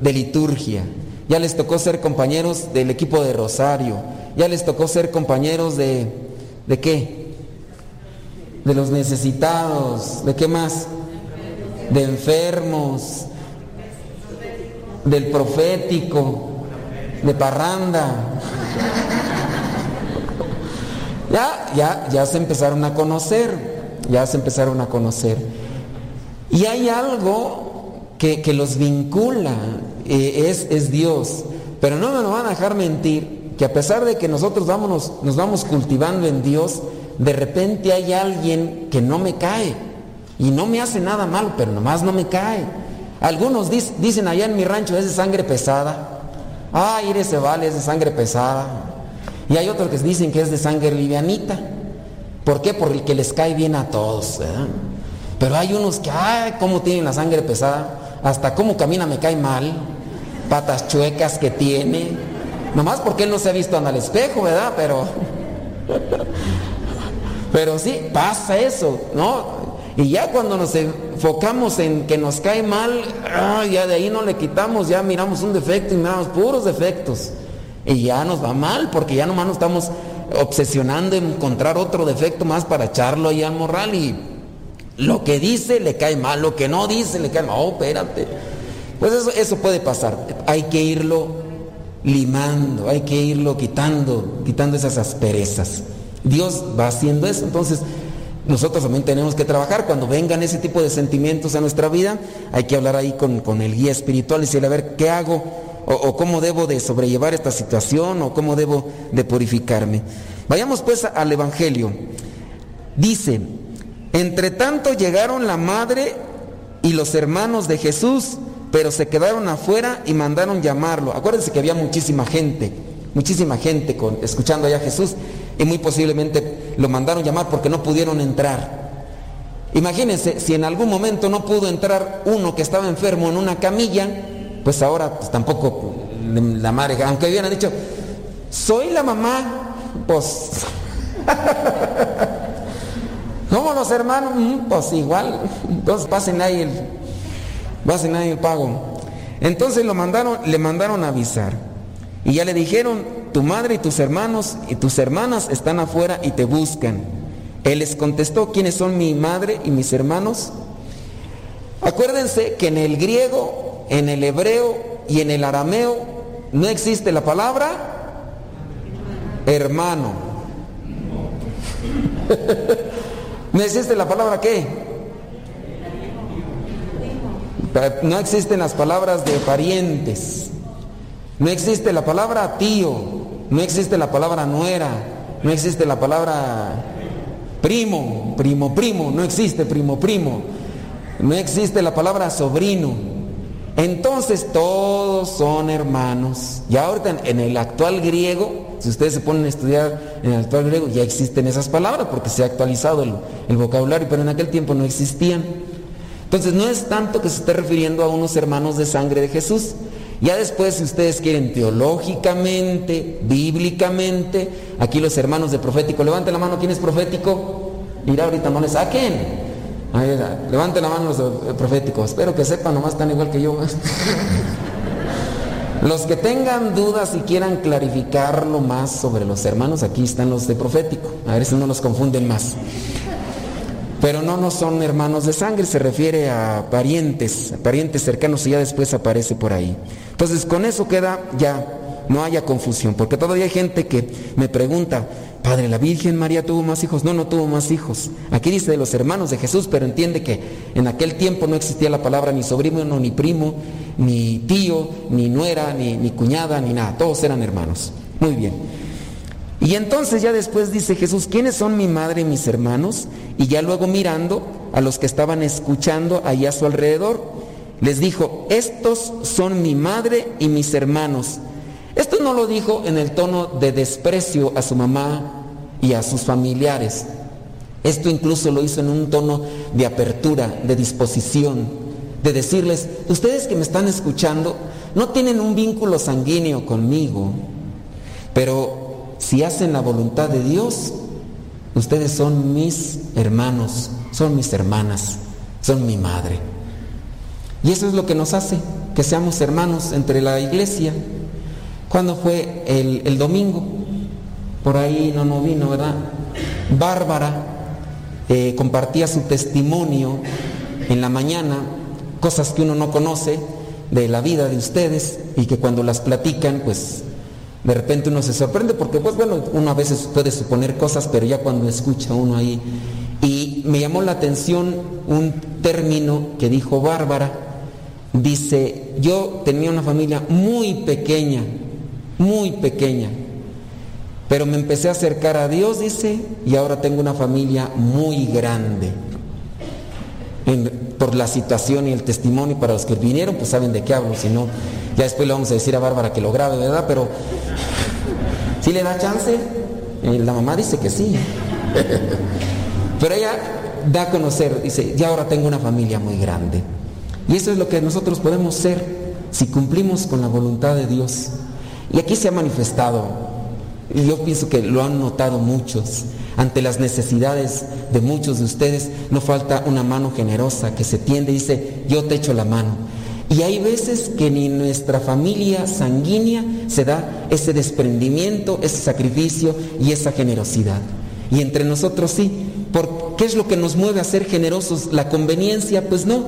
de liturgia. Ya les tocó ser compañeros del equipo de Rosario. Ya les tocó ser compañeros de... ¿De qué? de los necesitados, ¿de qué más? De enfermos, del profético, de parranda. Ya, ya, ya se empezaron a conocer, ya se empezaron a conocer. Y hay algo que, los vincula, eh, es, es Dios. Pero no me lo van a dejar mentir, que a pesar de que nosotros nos vamos cultivando en Dios, de repente hay alguien que no me cae y no me hace nada mal, pero nomás no me cae. Algunos dicen allá en mi rancho es de sangre pesada. Ay, ese vale, es de sangre pesada. Y hay otros que dicen que es de sangre livianita. ¿Por qué? Porque les cae bien a todos. Pero hay unos que, ay, cómo tienen la sangre pesada. Hasta cómo camina me cae mal. Patas chuecas que tiene. Nomás porque él no se ha visto en el espejo, ¿verdad? Pero pero sí, pasa eso, ¿no? Y ya cuando nos enfocamos en que nos cae mal, ah, ya de ahí no le quitamos, ya miramos un defecto y miramos puros defectos. Y ya nos va mal, porque ya nomás nos estamos obsesionando en encontrar otro defecto más para echarlo ahí al morral y lo que dice le cae mal, lo que no dice le cae mal. Oh, espérate. Pues eso, eso puede pasar. Hay que irlo limando, hay que irlo quitando, quitando esas asperezas. Dios va haciendo eso. Entonces, nosotros también tenemos que trabajar. Cuando vengan ese tipo de sentimientos a nuestra vida, hay que hablar ahí con, el guía espiritual y decirle, a ver, ¿qué hago? O, cómo debo de sobrellevar esta situación, o cómo debo de purificarme. Vayamos pues al Evangelio. Dice, entre tanto llegaron la madre y los hermanos de Jesús, pero se quedaron afuera y mandaron llamarlo. Acuérdense que había muchísima gente, muchísima gente con, escuchando allá a Jesús y muy posiblemente lo mandaron llamar porque no pudieron entrar. Imagínense, si en algún momento no pudo entrar uno que estaba enfermo en una camilla, pues ahora pues tampoco la madre, aunque hubieran dicho, soy la mamá, pues... ¿Cómo los hermanos? Mm, pues igual, entonces pasen ahí el, pasen ahí el pago. Entonces lo mandaron, le mandaron a avisar. Y ya le dijeron, tu madre y tus hermanos y tus hermanas están afuera y te buscan. Él les contestó, ¿quiénes son mi madre y mis hermanos? Acuérdense que en el griego, en el hebreo y en el arameo no existe la palabra hermano. ¿No existe la palabra qué? No existen las palabras de parientes. No existe la palabra tío. No existe la palabra nuera, no existe la palabra primo, primo, primo, no existe primo, primo. No existe la palabra sobrino. Entonces todos son hermanos. Ya ahorita en el actual griego, si ustedes se ponen a estudiar en el actual griego, ya existen esas palabras porque se ha actualizado el vocabulario, pero en aquel tiempo no existían. Entonces no es tanto que se esté refiriendo a unos hermanos de sangre de Jesús, ya después, si ustedes quieren teológicamente, bíblicamente, aquí los hermanos de profético, levanten la mano, ¿quién es profético? Mira, ahorita no le saquen. levante la mano los proféticos. Espero que sepan, nomás tan igual que yo. los que tengan dudas y quieran clarificarlo más sobre los hermanos, aquí están los de profético. A ver si no los confunden más. Pero no, no son hermanos de sangre, se refiere a parientes, parientes cercanos y ya después aparece por ahí. Entonces con eso queda ya, no haya confusión, porque todavía hay gente que me pregunta, Padre, ¿la Virgen María tuvo más hijos? No, no tuvo más hijos. Aquí dice de los hermanos de Jesús, pero entiende que en aquel tiempo no existía la palabra ni sobrino, ni primo, ni tío, ni nuera, ni, ni cuñada, ni nada. Todos eran hermanos. Muy bien. Y entonces ya después dice Jesús, ¿quiénes son mi madre y mis hermanos? Y ya luego mirando a los que estaban escuchando allá a su alrededor, les dijo, estos son mi madre y mis hermanos. Esto no lo dijo en el tono de desprecio a su mamá y a sus familiares. Esto incluso lo hizo en un tono de apertura, de disposición, de decirles, ustedes que me están escuchando no tienen un vínculo sanguíneo conmigo, pero si hacen la voluntad de Dios, ustedes son mis hermanos, son mis hermanas, son mi madre. Y eso es lo que nos hace que seamos hermanos entre la iglesia. ¿Cuándo fue el, domingo? Por ahí no nos vino, ¿verdad? Bárbara eh, compartía su testimonio en la mañana, cosas que uno no conoce de la vida de ustedes y que cuando las platican, pues de repente uno se sorprende porque pues bueno, uno a veces puede suponer cosas, pero ya cuando escucha uno ahí. Y me llamó la atención un término que dijo Bárbara. Dice, yo tenía una familia muy pequeña, muy pequeña, pero me empecé a acercar a Dios, dice, y ahora tengo una familia muy grande. por la situación y el testimonio para los que vinieron, pues saben de qué hablo, si no, ya después le vamos a decir a Bárbara que lo grabe, ¿verdad? Pero si le da chance, eh, la mamá dice que sí. Pero ella da a conocer, dice, ya ahora tengo una familia muy grande. Y eso es lo que nosotros podemos ser si cumplimos con la voluntad de Dios. Y aquí se ha manifestado, y yo pienso que lo han notado muchos, ante las necesidades de muchos de ustedes, no falta una mano generosa que se tiende y dice, yo te echo la mano. Y hay veces que ni nuestra familia sanguínea se da ese desprendimiento, ese sacrificio y esa generosidad. Y entre nosotros sí. ¿Por qué es lo que nos mueve a ser generosos? ¿La conveniencia? Pues no.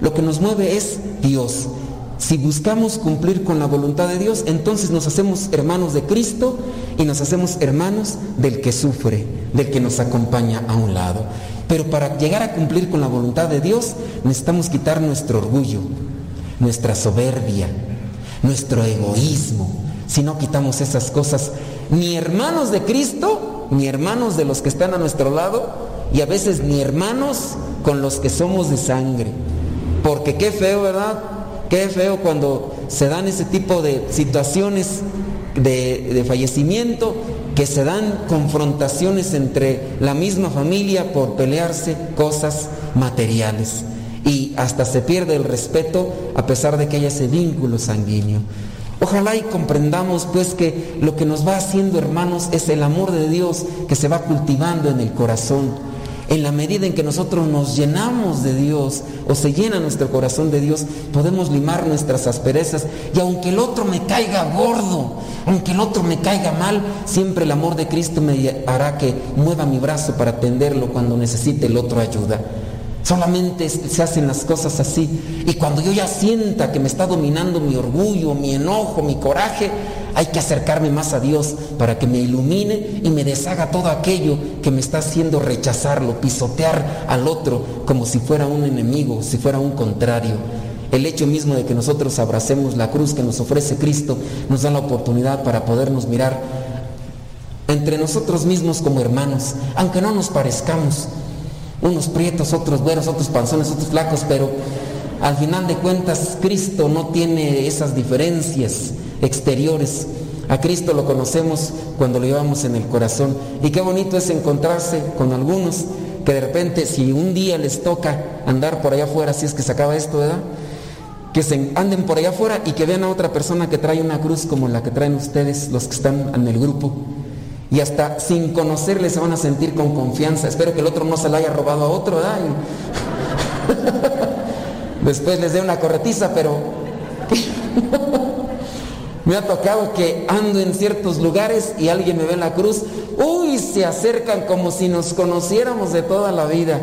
Lo que nos mueve es Dios. Si buscamos cumplir con la voluntad de Dios, entonces nos hacemos hermanos de Cristo y nos hacemos hermanos del que sufre, del que nos acompaña a un lado. Pero para llegar a cumplir con la voluntad de Dios necesitamos quitar nuestro orgullo, nuestra soberbia, nuestro egoísmo, si no quitamos esas cosas, ni hermanos de Cristo, ni hermanos de los que están a nuestro lado, y a veces ni hermanos con los que somos de sangre. Porque qué feo, ¿verdad? Qué feo cuando se dan ese tipo de situaciones de, de, fallecimiento, que se dan confrontaciones entre la misma familia por pelearse cosas materiales y hasta se pierde el respeto a pesar de que haya ese vínculo sanguíneo. Ojalá y comprendamos pues que lo que nos va haciendo hermanos es el amor de Dios que se va cultivando en el corazón. En la medida en que nosotros nos llenamos de Dios o se llena nuestro corazón de Dios, podemos limar nuestras asperezas. Y aunque el otro me caiga gordo, aunque el otro me caiga mal, siempre el amor de Cristo me hará que mueva mi brazo para atenderlo cuando necesite el otro ayuda. Solamente se hacen las cosas así. Y cuando yo ya sienta que me está dominando mi orgullo, mi enojo, mi coraje, hay que acercarme más a Dios para que me ilumine y me deshaga todo aquello que me está haciendo rechazarlo, pisotear al otro como si fuera un enemigo, si fuera un contrario. El hecho mismo de que nosotros abracemos la cruz que nos ofrece Cristo nos da la oportunidad para podernos mirar entre nosotros mismos como hermanos, aunque no nos parezcamos, unos prietos, otros buenos, otros panzones, otros flacos, pero al final de cuentas Cristo no tiene esas diferencias exteriores. A Cristo lo conocemos cuando lo llevamos en el corazón. Y qué bonito es encontrarse con algunos que de repente, si un día les toca andar por allá afuera, si es que se acaba esto, ¿verdad? Que se anden por allá afuera y que vean a otra persona que trae una cruz como la que traen ustedes, los que están en el grupo y hasta sin conocerle se van a sentir con confianza. Espero que el otro no se la haya robado a otro. Después les dé una corretiza, pero me ha tocado que ando en ciertos lugares y alguien me ve en la cruz, uy, se acercan como si nos conociéramos de toda la vida.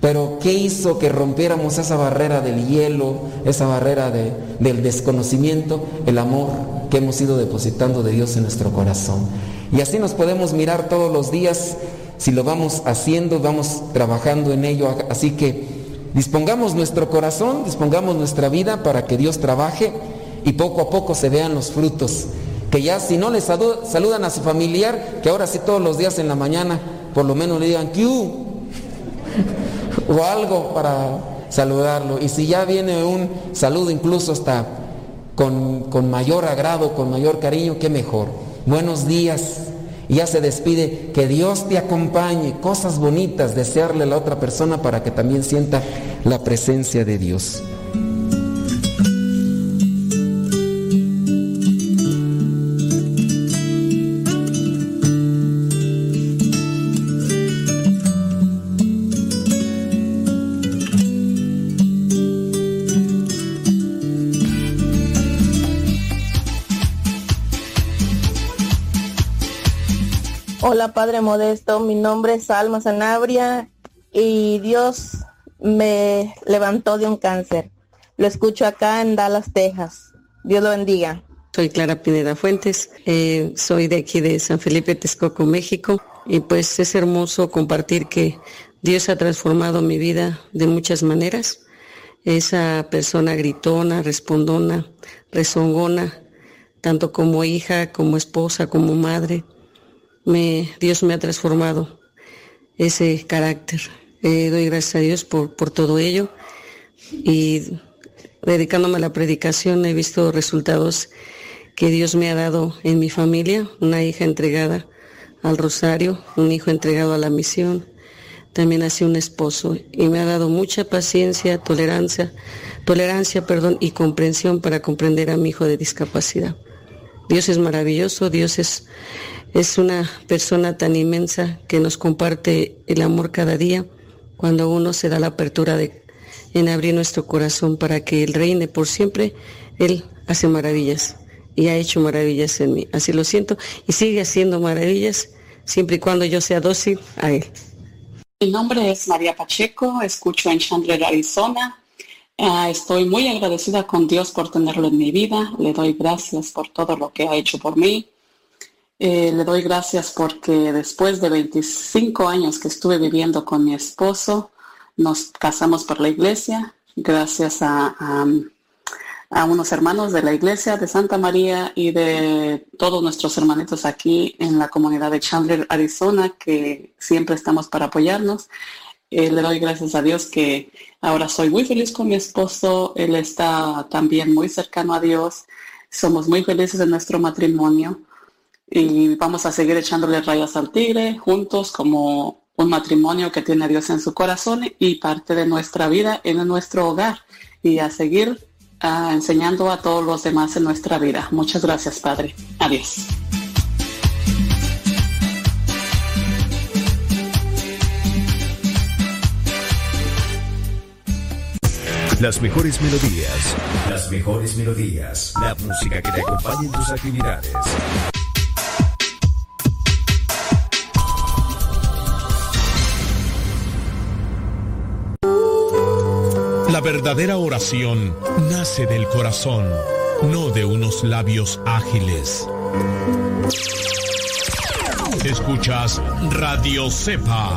Pero ¿qué hizo que rompiéramos esa barrera del hielo, esa barrera del desconocimiento? El amor que hemos ido depositando de Dios en nuestro corazón. Y así nos podemos mirar todos los días, si lo vamos haciendo, vamos trabajando en ello. Así que dispongamos nuestro corazón, dispongamos nuestra vida para que Dios trabaje y poco a poco se vean los frutos. Que ya si no le saludan a su familiar, que ahora sí todos los días en la mañana por lo menos le digan Q o algo para saludarlo. Y si ya viene un saludo incluso hasta con, con mayor agrado, con mayor cariño, qué mejor. Buenos días. Ya se despide, que Dios te acompañe, cosas bonitas, desearle a la otra persona para que también sienta la presencia de Dios. Padre Modesto, mi nombre es Alma Sanabria y Dios me levantó de un cáncer. Lo escucho acá en Dallas, Texas. Dios lo bendiga. Soy Clara Pineda Fuentes, eh, soy de aquí de San Felipe, Texcoco, México, y pues es hermoso compartir que Dios ha transformado mi vida de muchas maneras. Esa persona gritona, respondona, rezongona, tanto como hija, como esposa, como madre Dios me ha transformado ese carácter. Eh, doy gracias a Dios por, por todo ello y dedicándome a la predicación he visto resultados que Dios me ha dado en mi familia, una hija entregada al rosario, un hijo entregado a la misión, también así un esposo y me ha dado mucha paciencia, tolerancia, tolerancia, perdón, y comprensión para comprender a mi hijo de discapacidad. Dios es maravilloso, Dios es es una persona tan inmensa que nos comparte el amor cada día cuando uno se da la apertura de, en abrir nuestro corazón para que Él reine por siempre. Él hace maravillas y ha hecho maravillas en mí. Así lo siento y sigue haciendo maravillas siempre y cuando yo sea dócil a Él. Mi nombre es María Pacheco, escucho en Chandler, Arizona. Ah, estoy muy agradecida con Dios por tenerlo en mi vida. Le doy gracias por todo lo que ha hecho por mí. Eh, le doy gracias porque después de 25 años que estuve viviendo con mi esposo, nos casamos por la iglesia, gracias a, a, unos hermanos de la iglesia de Santa María y de todos nuestros hermanitos aquí en la comunidad de Chandler, Arizona, que siempre estamos para apoyarnos. Eh, le doy gracias a Dios que ahora soy muy feliz con mi esposo, él está también muy cercano a Dios, somos muy felices en nuestro matrimonio y vamos a seguir echándole rayas al tigre juntos como un matrimonio que tiene a Dios en su corazón y parte de nuestra vida en nuestro hogar y a seguir ah, enseñando a todos los demás en nuestra vida. Muchas gracias, Padre. Adiós. Las mejores melodías, las mejores melodías, la música que te acompañe en tus actividades. La verdadera oración nace del corazón, no de unos labios ágiles. Escuchas Radio Cepa.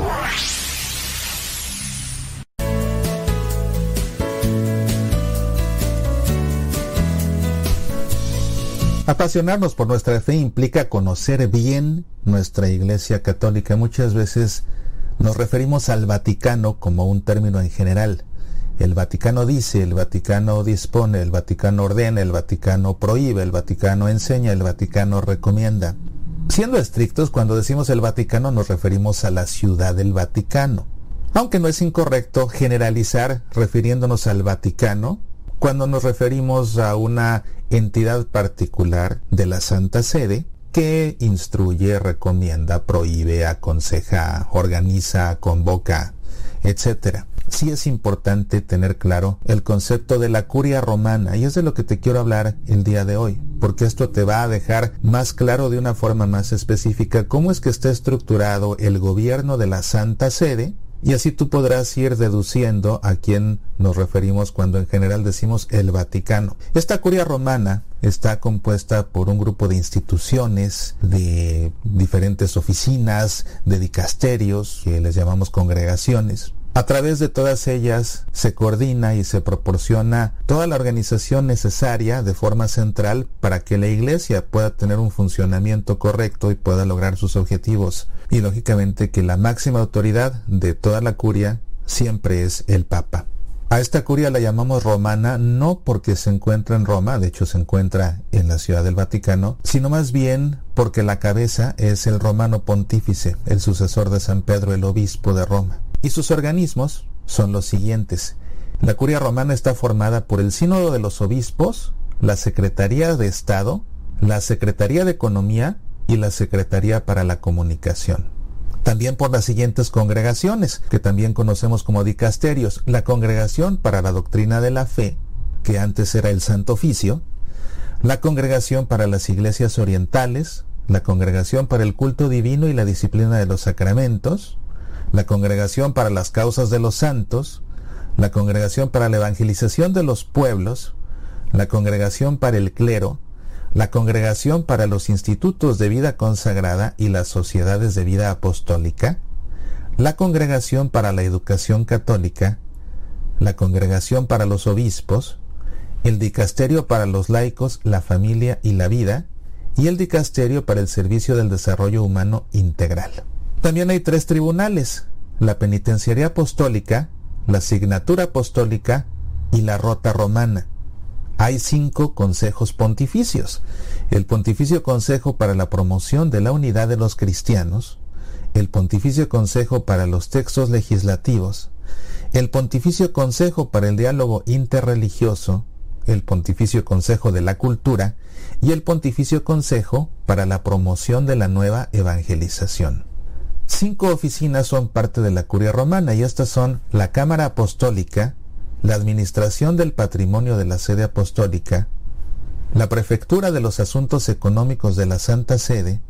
Apasionarnos por nuestra fe implica conocer bien nuestra Iglesia Católica. Muchas veces nos referimos al Vaticano como un término en general. El Vaticano dice, el Vaticano dispone, el Vaticano ordena, el Vaticano prohíbe, el Vaticano enseña, el Vaticano recomienda. Siendo estrictos, cuando decimos el Vaticano nos referimos a la ciudad del Vaticano. Aunque no es incorrecto generalizar refiriéndonos al Vaticano cuando nos referimos a una entidad particular de la Santa Sede, que instruye, recomienda, prohíbe, aconseja, organiza, convoca, etc. Sí es importante tener claro el concepto de la curia romana y es de lo que te quiero hablar el día de hoy, porque esto te va a dejar más claro de una forma más específica cómo es que está estructurado el gobierno de la Santa Sede y así tú podrás ir deduciendo a quién nos referimos cuando en general decimos el Vaticano. Esta curia romana está compuesta por un grupo de instituciones, de diferentes oficinas, de dicasterios, que les llamamos congregaciones. A través de todas ellas se coordina y se proporciona toda la organización necesaria de forma central para que la iglesia pueda tener un funcionamiento correcto y pueda lograr sus objetivos. Y lógicamente que la máxima autoridad de toda la curia siempre es el Papa. A esta curia la llamamos romana no porque se encuentra en Roma, de hecho se encuentra en la ciudad del Vaticano, sino más bien porque la cabeza es el romano pontífice, el sucesor de San Pedro el obispo de Roma. Y sus organismos son los siguientes. La curia romana está formada por el sínodo de los obispos, la Secretaría de Estado, la Secretaría de Economía y la Secretaría para la Comunicación. También por las siguientes congregaciones, que también conocemos como dicasterios, la Congregación para la Doctrina de la Fe, que antes era el Santo Oficio, la Congregación para las Iglesias Orientales, la Congregación para el Culto Divino y la Disciplina de los Sacramentos, la Congregación para las Causas de los Santos, la Congregación para la Evangelización de los Pueblos, la Congregación para el Clero, la Congregación para los Institutos de Vida Consagrada y las Sociedades de Vida Apostólica, la Congregación para la Educación Católica, la Congregación para los Obispos, el Dicasterio para los Laicos, la Familia y la Vida, y el Dicasterio para el Servicio del Desarrollo Humano Integral. También hay tres tribunales, la penitenciaría apostólica, la asignatura apostólica y la rota romana. Hay cinco consejos pontificios. El Pontificio Consejo para la Promoción de la Unidad de los Cristianos, el Pontificio Consejo para los Textos Legislativos, el Pontificio Consejo para el Diálogo Interreligioso, el Pontificio Consejo de la Cultura y el Pontificio Consejo para la Promoción de la Nueva Evangelización. Cinco oficinas son parte de la curia romana y estas son la Cámara Apostólica, la Administración del Patrimonio de la Sede Apostólica, la Prefectura de los Asuntos Económicos de la Santa Sede,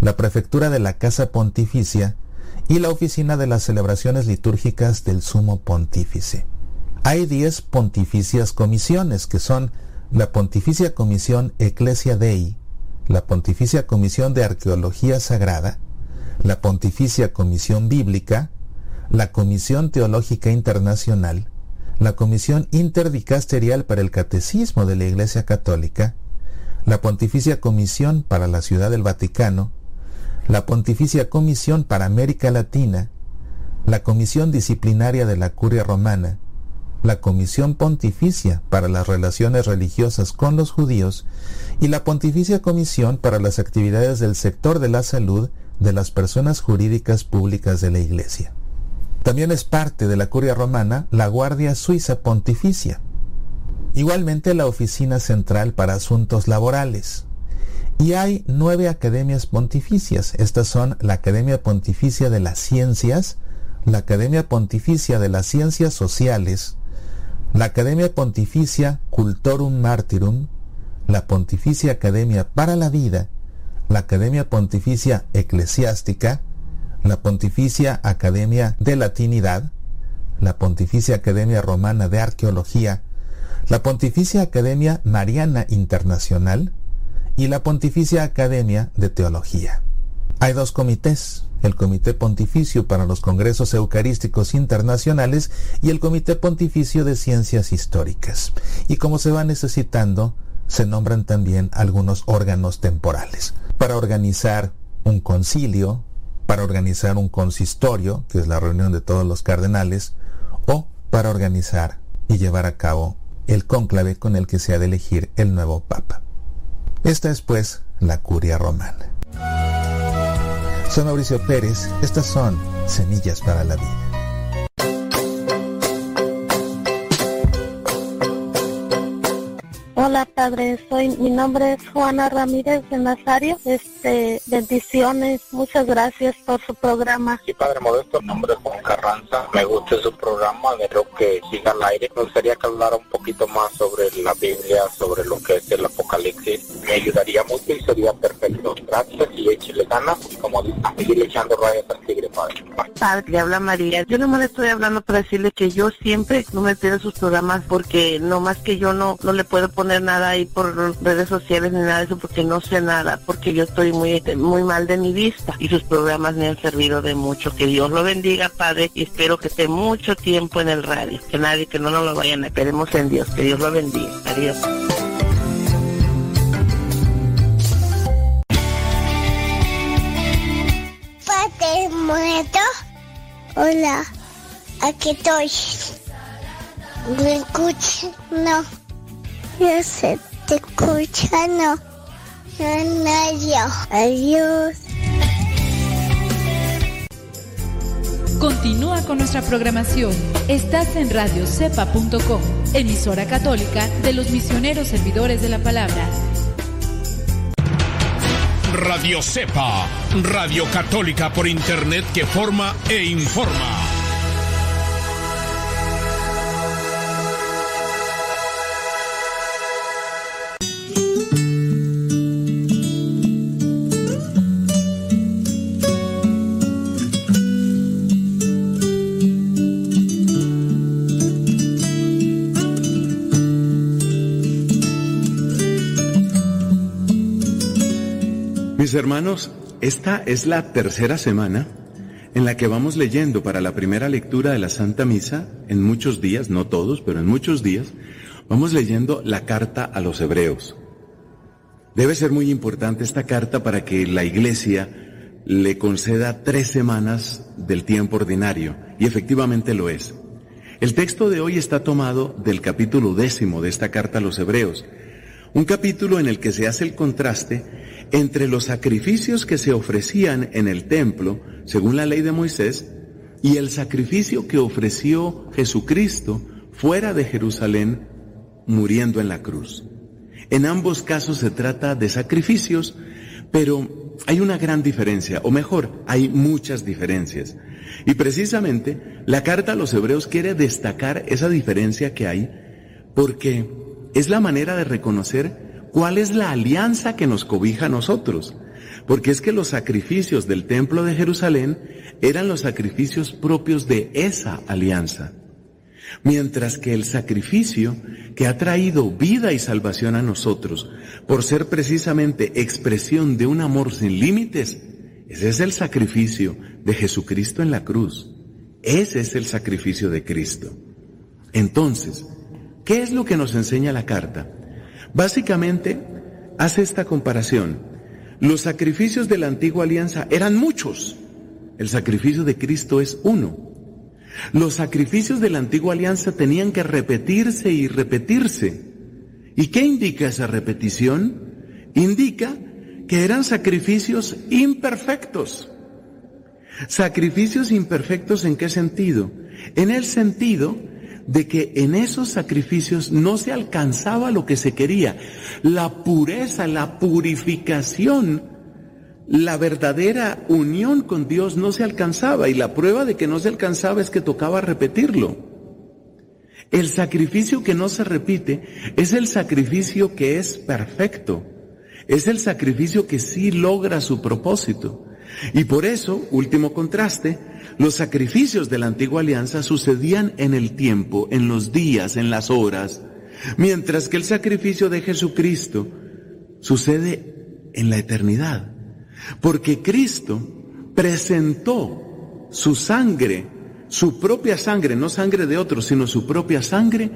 la Prefectura de la Casa Pontificia y la Oficina de las Celebraciones Litúrgicas del Sumo Pontífice. Hay diez pontificias comisiones que son la Pontificia Comisión Ecclesia Dei, la Pontificia Comisión de Arqueología Sagrada, la Pontificia Comisión Bíblica, la Comisión Teológica Internacional, la Comisión Interdicasterial para el Catecismo de la Iglesia Católica, la Pontificia Comisión para la Ciudad del Vaticano, la Pontificia Comisión para América Latina, la Comisión Disciplinaria de la Curia Romana, la Comisión Pontificia para las Relaciones Religiosas con los Judíos y la Pontificia Comisión para las Actividades del Sector de la Salud de las personas jurídicas públicas de la Iglesia. También es parte de la curia romana la Guardia Suiza Pontificia. Igualmente la Oficina Central para Asuntos Laborales. Y hay nueve academias pontificias. Estas son la Academia Pontificia de las Ciencias, la Academia Pontificia de las Ciencias Sociales, la Academia Pontificia Cultorum Martyrum, la Pontificia Academia para la Vida la Academia Pontificia Eclesiástica, la Pontificia Academia de Latinidad, la Pontificia Academia Romana de Arqueología, la Pontificia Academia Mariana Internacional y la Pontificia Academia de Teología. Hay dos comités, el Comité Pontificio para los Congresos Eucarísticos Internacionales y el Comité Pontificio de Ciencias Históricas. Y como se va necesitando, se nombran también algunos órganos temporales para organizar un concilio, para organizar un consistorio, que es la reunión de todos los cardenales, o para organizar y llevar a cabo el cónclave con el que se ha de elegir el nuevo papa. Esta es pues la curia romana. Soy Mauricio Pérez, estas son Semillas para la Vida. Hola padre. Soy, mi nombre es Juana Ramírez de Nazario. Este, bendiciones. Muchas gracias por su programa. Sí, padre Modesto, mi nombre es Juan Carranza. Me gusta su programa, lo que siga al aire. Me gustaría que hablara un poquito más sobre la Biblia, sobre lo que es el Apocalipsis. Me ayudaría mucho y sería perfecto. Gracias y échale ganas, como dice, seguir echando rayas al tigre, padre. Padre, le habla María. Yo no me estoy hablando para decirle que yo siempre no me pierdo sus programas porque no más que yo no, no le puedo poner nada ahí por redes sociales ni nada de eso porque no sé nada, porque yo estoy muy, muy mal de mi vista y sus programas me han servido de mucho. Que Dios lo bendiga, Padre, y espero que esté mucho tiempo en el radio. Que nadie, que no nos lo vayan, esperemos en Dios. Que Dios lo bendiga. Adiós. Padre muerto. Hola, aquí estoy. ¿Me escucha? No. Yo se te escucha, no. Adiós. Adiós. Continúa con nuestra programación. Estás en radiocepa.com, emisora católica de los misioneros servidores de la palabra. Radio Cepa, radio católica por internet que forma e informa. Mis hermanos, esta es la tercera semana en la que vamos leyendo para la primera lectura de la Santa Misa, en muchos días, no todos, pero en muchos días, vamos leyendo la carta a los hebreos. Debe ser muy importante esta carta para que la Iglesia le conceda tres semanas del tiempo ordinario, y efectivamente lo es. El texto de hoy está tomado del capítulo décimo de esta carta a los hebreos, un capítulo en el que se hace el contraste entre los sacrificios que se ofrecían en el templo, según la ley de Moisés, y el sacrificio que ofreció Jesucristo fuera de Jerusalén, muriendo en la cruz. En ambos casos se trata de sacrificios, pero hay una gran diferencia, o mejor, hay muchas diferencias. Y precisamente la carta a los hebreos quiere destacar esa diferencia que hay, porque es la manera de reconocer ¿Cuál es la alianza que nos cobija a nosotros? Porque es que los sacrificios del templo de Jerusalén eran los sacrificios propios de esa alianza. Mientras que el sacrificio que ha traído vida y salvación a nosotros, por ser precisamente expresión de un amor sin límites, ese es el sacrificio de Jesucristo en la cruz. Ese es el sacrificio de Cristo. Entonces, ¿qué es lo que nos enseña la carta? Básicamente hace esta comparación. Los sacrificios de la antigua alianza eran muchos. El sacrificio de Cristo es uno. Los sacrificios de la antigua alianza tenían que repetirse y repetirse. ¿Y qué indica esa repetición? Indica que eran sacrificios imperfectos. Sacrificios imperfectos en qué sentido? En el sentido de que en esos sacrificios no se alcanzaba lo que se quería. La pureza, la purificación, la verdadera unión con Dios no se alcanzaba y la prueba de que no se alcanzaba es que tocaba repetirlo. El sacrificio que no se repite es el sacrificio que es perfecto. Es el sacrificio que sí logra su propósito. Y por eso, último contraste, los sacrificios de la antigua alianza sucedían en el tiempo, en los días, en las horas, mientras que el sacrificio de Jesucristo sucede en la eternidad. Porque Cristo presentó su sangre, su propia sangre, no sangre de otros, sino su propia sangre,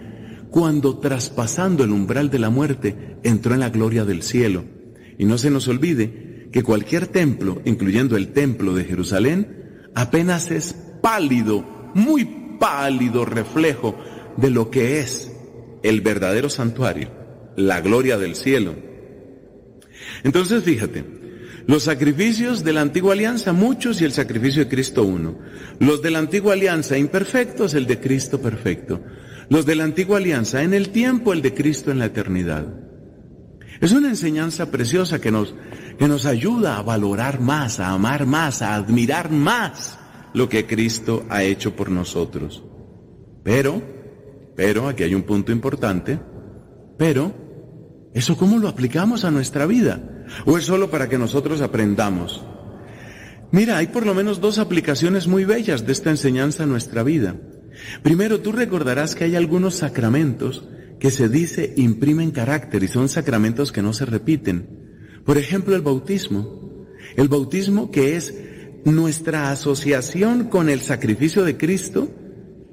cuando traspasando el umbral de la muerte entró en la gloria del cielo. Y no se nos olvide que cualquier templo, incluyendo el templo de Jerusalén, apenas es pálido, muy pálido reflejo de lo que es el verdadero santuario, la gloria del cielo. Entonces fíjate, los sacrificios de la antigua alianza, muchos y el sacrificio de Cristo uno. Los de la antigua alianza imperfectos, el de Cristo perfecto. Los de la antigua alianza en el tiempo, el de Cristo en la eternidad. Es una enseñanza preciosa que nos, que nos ayuda a valorar más, a amar más, a admirar más lo que Cristo ha hecho por nosotros. Pero, pero, aquí hay un punto importante, pero, ¿eso cómo lo aplicamos a nuestra vida? ¿O es solo para que nosotros aprendamos? Mira, hay por lo menos dos aplicaciones muy bellas de esta enseñanza a nuestra vida. Primero, tú recordarás que hay algunos sacramentos que se dice imprimen carácter y son sacramentos que no se repiten. Por ejemplo, el bautismo. El bautismo que es nuestra asociación con el sacrificio de Cristo,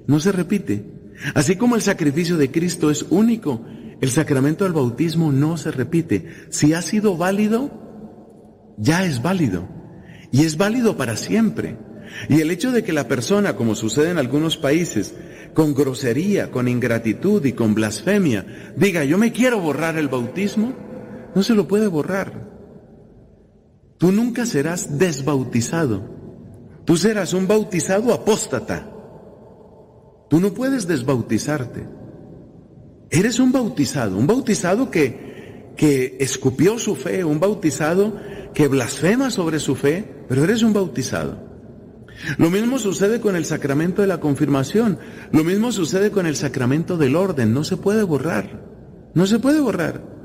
no se repite. Así como el sacrificio de Cristo es único, el sacramento del bautismo no se repite. Si ha sido válido, ya es válido. Y es válido para siempre. Y el hecho de que la persona, como sucede en algunos países, con grosería, con ingratitud y con blasfemia, diga, yo me quiero borrar el bautismo, no se lo puede borrar. Tú nunca serás desbautizado. Tú serás un bautizado apóstata. Tú no puedes desbautizarte. Eres un bautizado, un bautizado que, que escupió su fe, un bautizado que blasfema sobre su fe, pero eres un bautizado. Lo mismo sucede con el sacramento de la confirmación, lo mismo sucede con el sacramento del orden, no se puede borrar, no se puede borrar.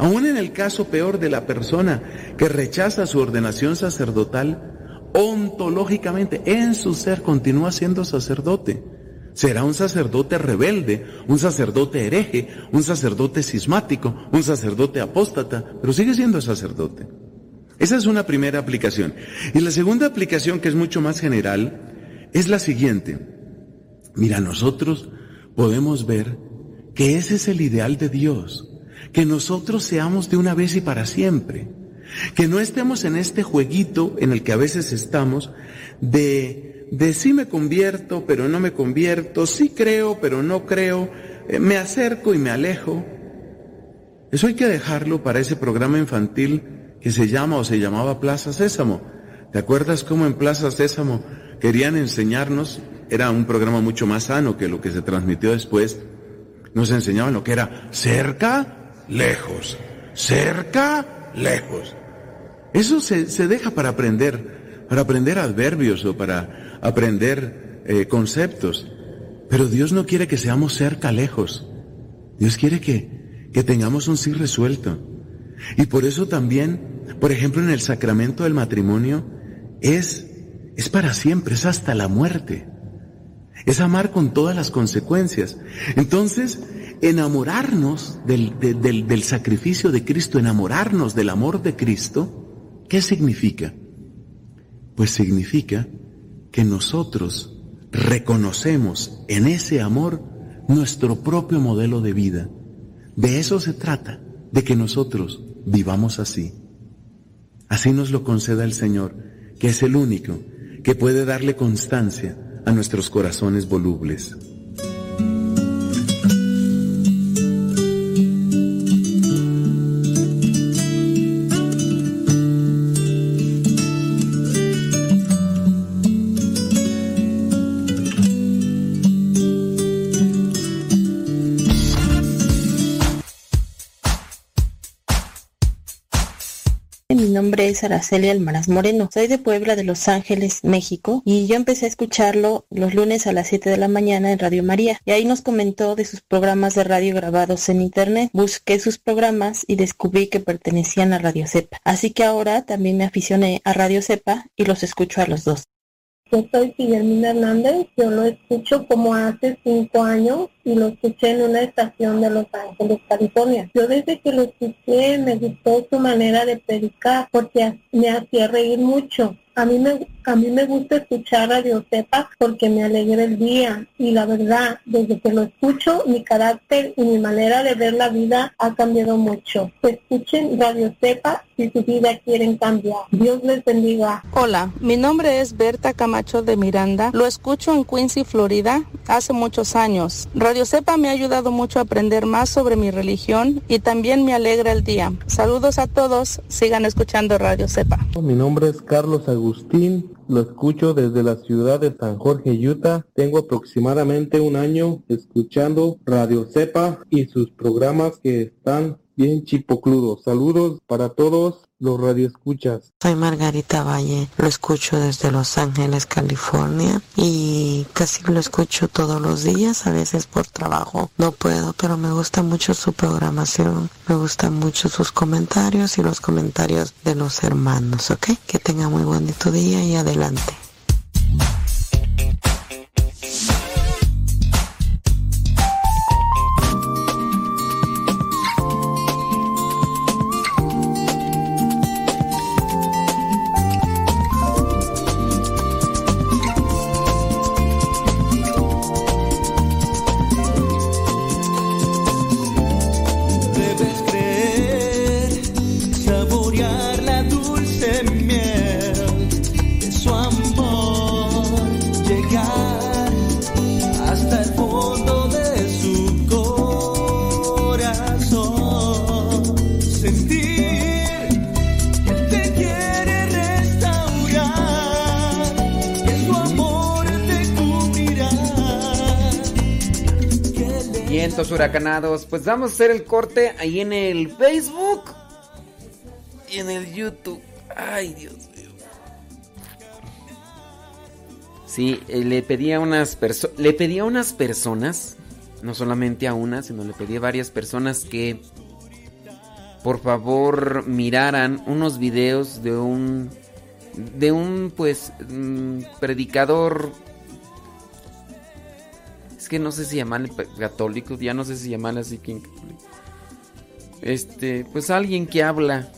Aún en el caso peor de la persona que rechaza su ordenación sacerdotal, ontológicamente en su ser continúa siendo sacerdote. Será un sacerdote rebelde, un sacerdote hereje, un sacerdote cismático, un sacerdote apóstata, pero sigue siendo sacerdote. Esa es una primera aplicación. Y la segunda aplicación, que es mucho más general, es la siguiente. Mira, nosotros podemos ver que ese es el ideal de Dios, que nosotros seamos de una vez y para siempre, que no estemos en este jueguito en el que a veces estamos de, de sí me convierto, pero no me convierto, sí creo, pero no creo, eh, me acerco y me alejo. Eso hay que dejarlo para ese programa infantil que se llama o se llamaba Plaza Sésamo. ¿Te acuerdas cómo en Plaza Sésamo querían enseñarnos? Era un programa mucho más sano que lo que se transmitió después. Nos enseñaban lo que era cerca, lejos, cerca, lejos. Eso se, deja para aprender, para aprender adverbios o para aprender eh, conceptos. Pero Dios no quiere que seamos cerca, lejos. Dios quiere que, que tengamos un sí resuelto. Y por eso también por ejemplo, en el sacramento del matrimonio, es, es para siempre, es hasta la muerte. Es amar con todas las consecuencias. Entonces, enamorarnos del, del sacrificio de Cristo, enamorarnos del amor de Cristo, ¿qué significa? Pues significa que nosotros reconocemos en ese amor nuestro propio modelo de vida. De eso se trata, de que nosotros vivamos así. Así nos lo conceda el Señor, que es el único que puede darle constancia a nuestros corazones volubles. Es Araceli Almaraz Moreno. Soy de Puebla de Los Ángeles, México, y yo empecé a escucharlo los lunes a las 7 de la mañana en Radio María. Y ahí nos comentó de sus programas de radio grabados en internet. Busqué sus programas y descubrí que pertenecían a Radio Cepa. Así que ahora también me aficioné a Radio Cepa y los escucho a los dos. Yo soy Guillermina Hernández, yo lo escucho como hace cinco años y lo escuché en una estación de Los Ángeles, California. Yo desde que lo escuché me gustó su manera de predicar porque me hacía reír mucho. A mí me, a mí me gusta escuchar Radio Cepa porque me alegra el día y la verdad, desde que lo escucho, mi carácter y mi manera de ver la vida ha cambiado mucho. Escuchen Radio Cepa si su vida quieren cambiar. Dios les bendiga. Hola, mi nombre es Berta Camacho de Miranda. Lo escucho en Quincy, Florida, hace muchos años. Radio Cepa me ha ayudado mucho a aprender más sobre mi religión y también me alegra el día. Saludos a todos, sigan escuchando Radio Cepa. Mi nombre es Carlos Agustín, lo escucho desde la ciudad de San Jorge, Utah. Tengo aproximadamente un año escuchando Radio Cepa y sus programas que están bien chipocludos. Saludos para todos los radioescuchas. Soy Margarita Valle, lo escucho desde Los Ángeles, California y casi lo escucho todos los días, a veces por trabajo no puedo, pero me gusta mucho su programación, me gustan mucho sus comentarios y los comentarios de los hermanos, ¿ok? Que tenga muy bonito día y adelante. Huracanados. Pues vamos a hacer el corte ahí en el Facebook y en el YouTube. Ay, Dios mío. Sí, eh, le pedí a unas personas. Le pedí a unas personas. No solamente a una, sino le pedí a varias personas que por favor miraran unos videos de un de un pues mm, predicador que no sé si llaman católicos, ya no sé si llaman así que este, pues alguien que habla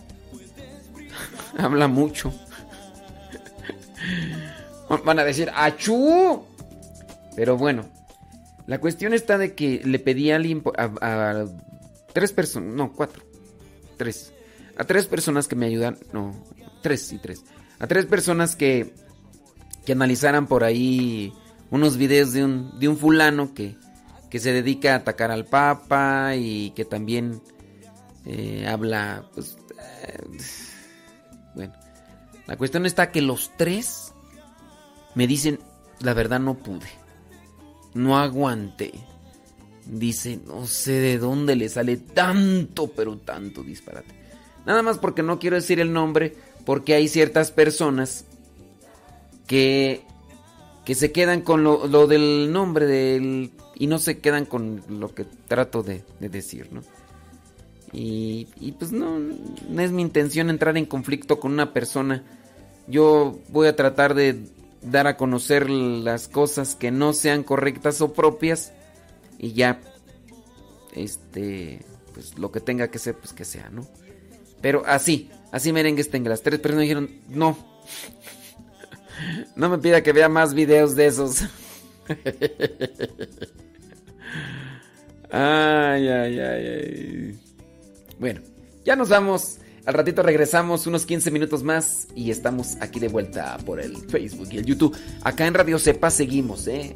habla mucho. Van a decir ¡Achú! Pero bueno, la cuestión está de que le pedí a alguien a, tres personas, no, cuatro, tres, a tres personas que me ayudan, no, tres y tres, a tres personas que que analizaran por ahí unos videos de un, de un fulano que, que se dedica a atacar al Papa y que también eh, habla, pues, eh, bueno, la cuestión está que los tres me dicen, la verdad no pude, no aguanté. Dice, no sé de dónde le sale tanto, pero tanto disparate. Nada más porque no quiero decir el nombre, porque hay ciertas personas que que se quedan con lo, del nombre del y no se quedan con lo que trato de, decir, ¿no? Y, y, pues no, no es mi intención entrar en conflicto con una persona. Yo voy a tratar de dar a conocer las cosas que no sean correctas o propias y ya, este, pues lo que tenga que ser, pues que sea, ¿no? Pero así, así merengues tenga. Las tres personas dijeron, no, no me pida que vea más videos de esos. Ay, ay, ay, ay. Bueno, ya nos vamos. Al ratito regresamos unos 15 minutos más y estamos aquí de vuelta por el Facebook y el YouTube. Acá en Radio Sepa seguimos, ¿eh?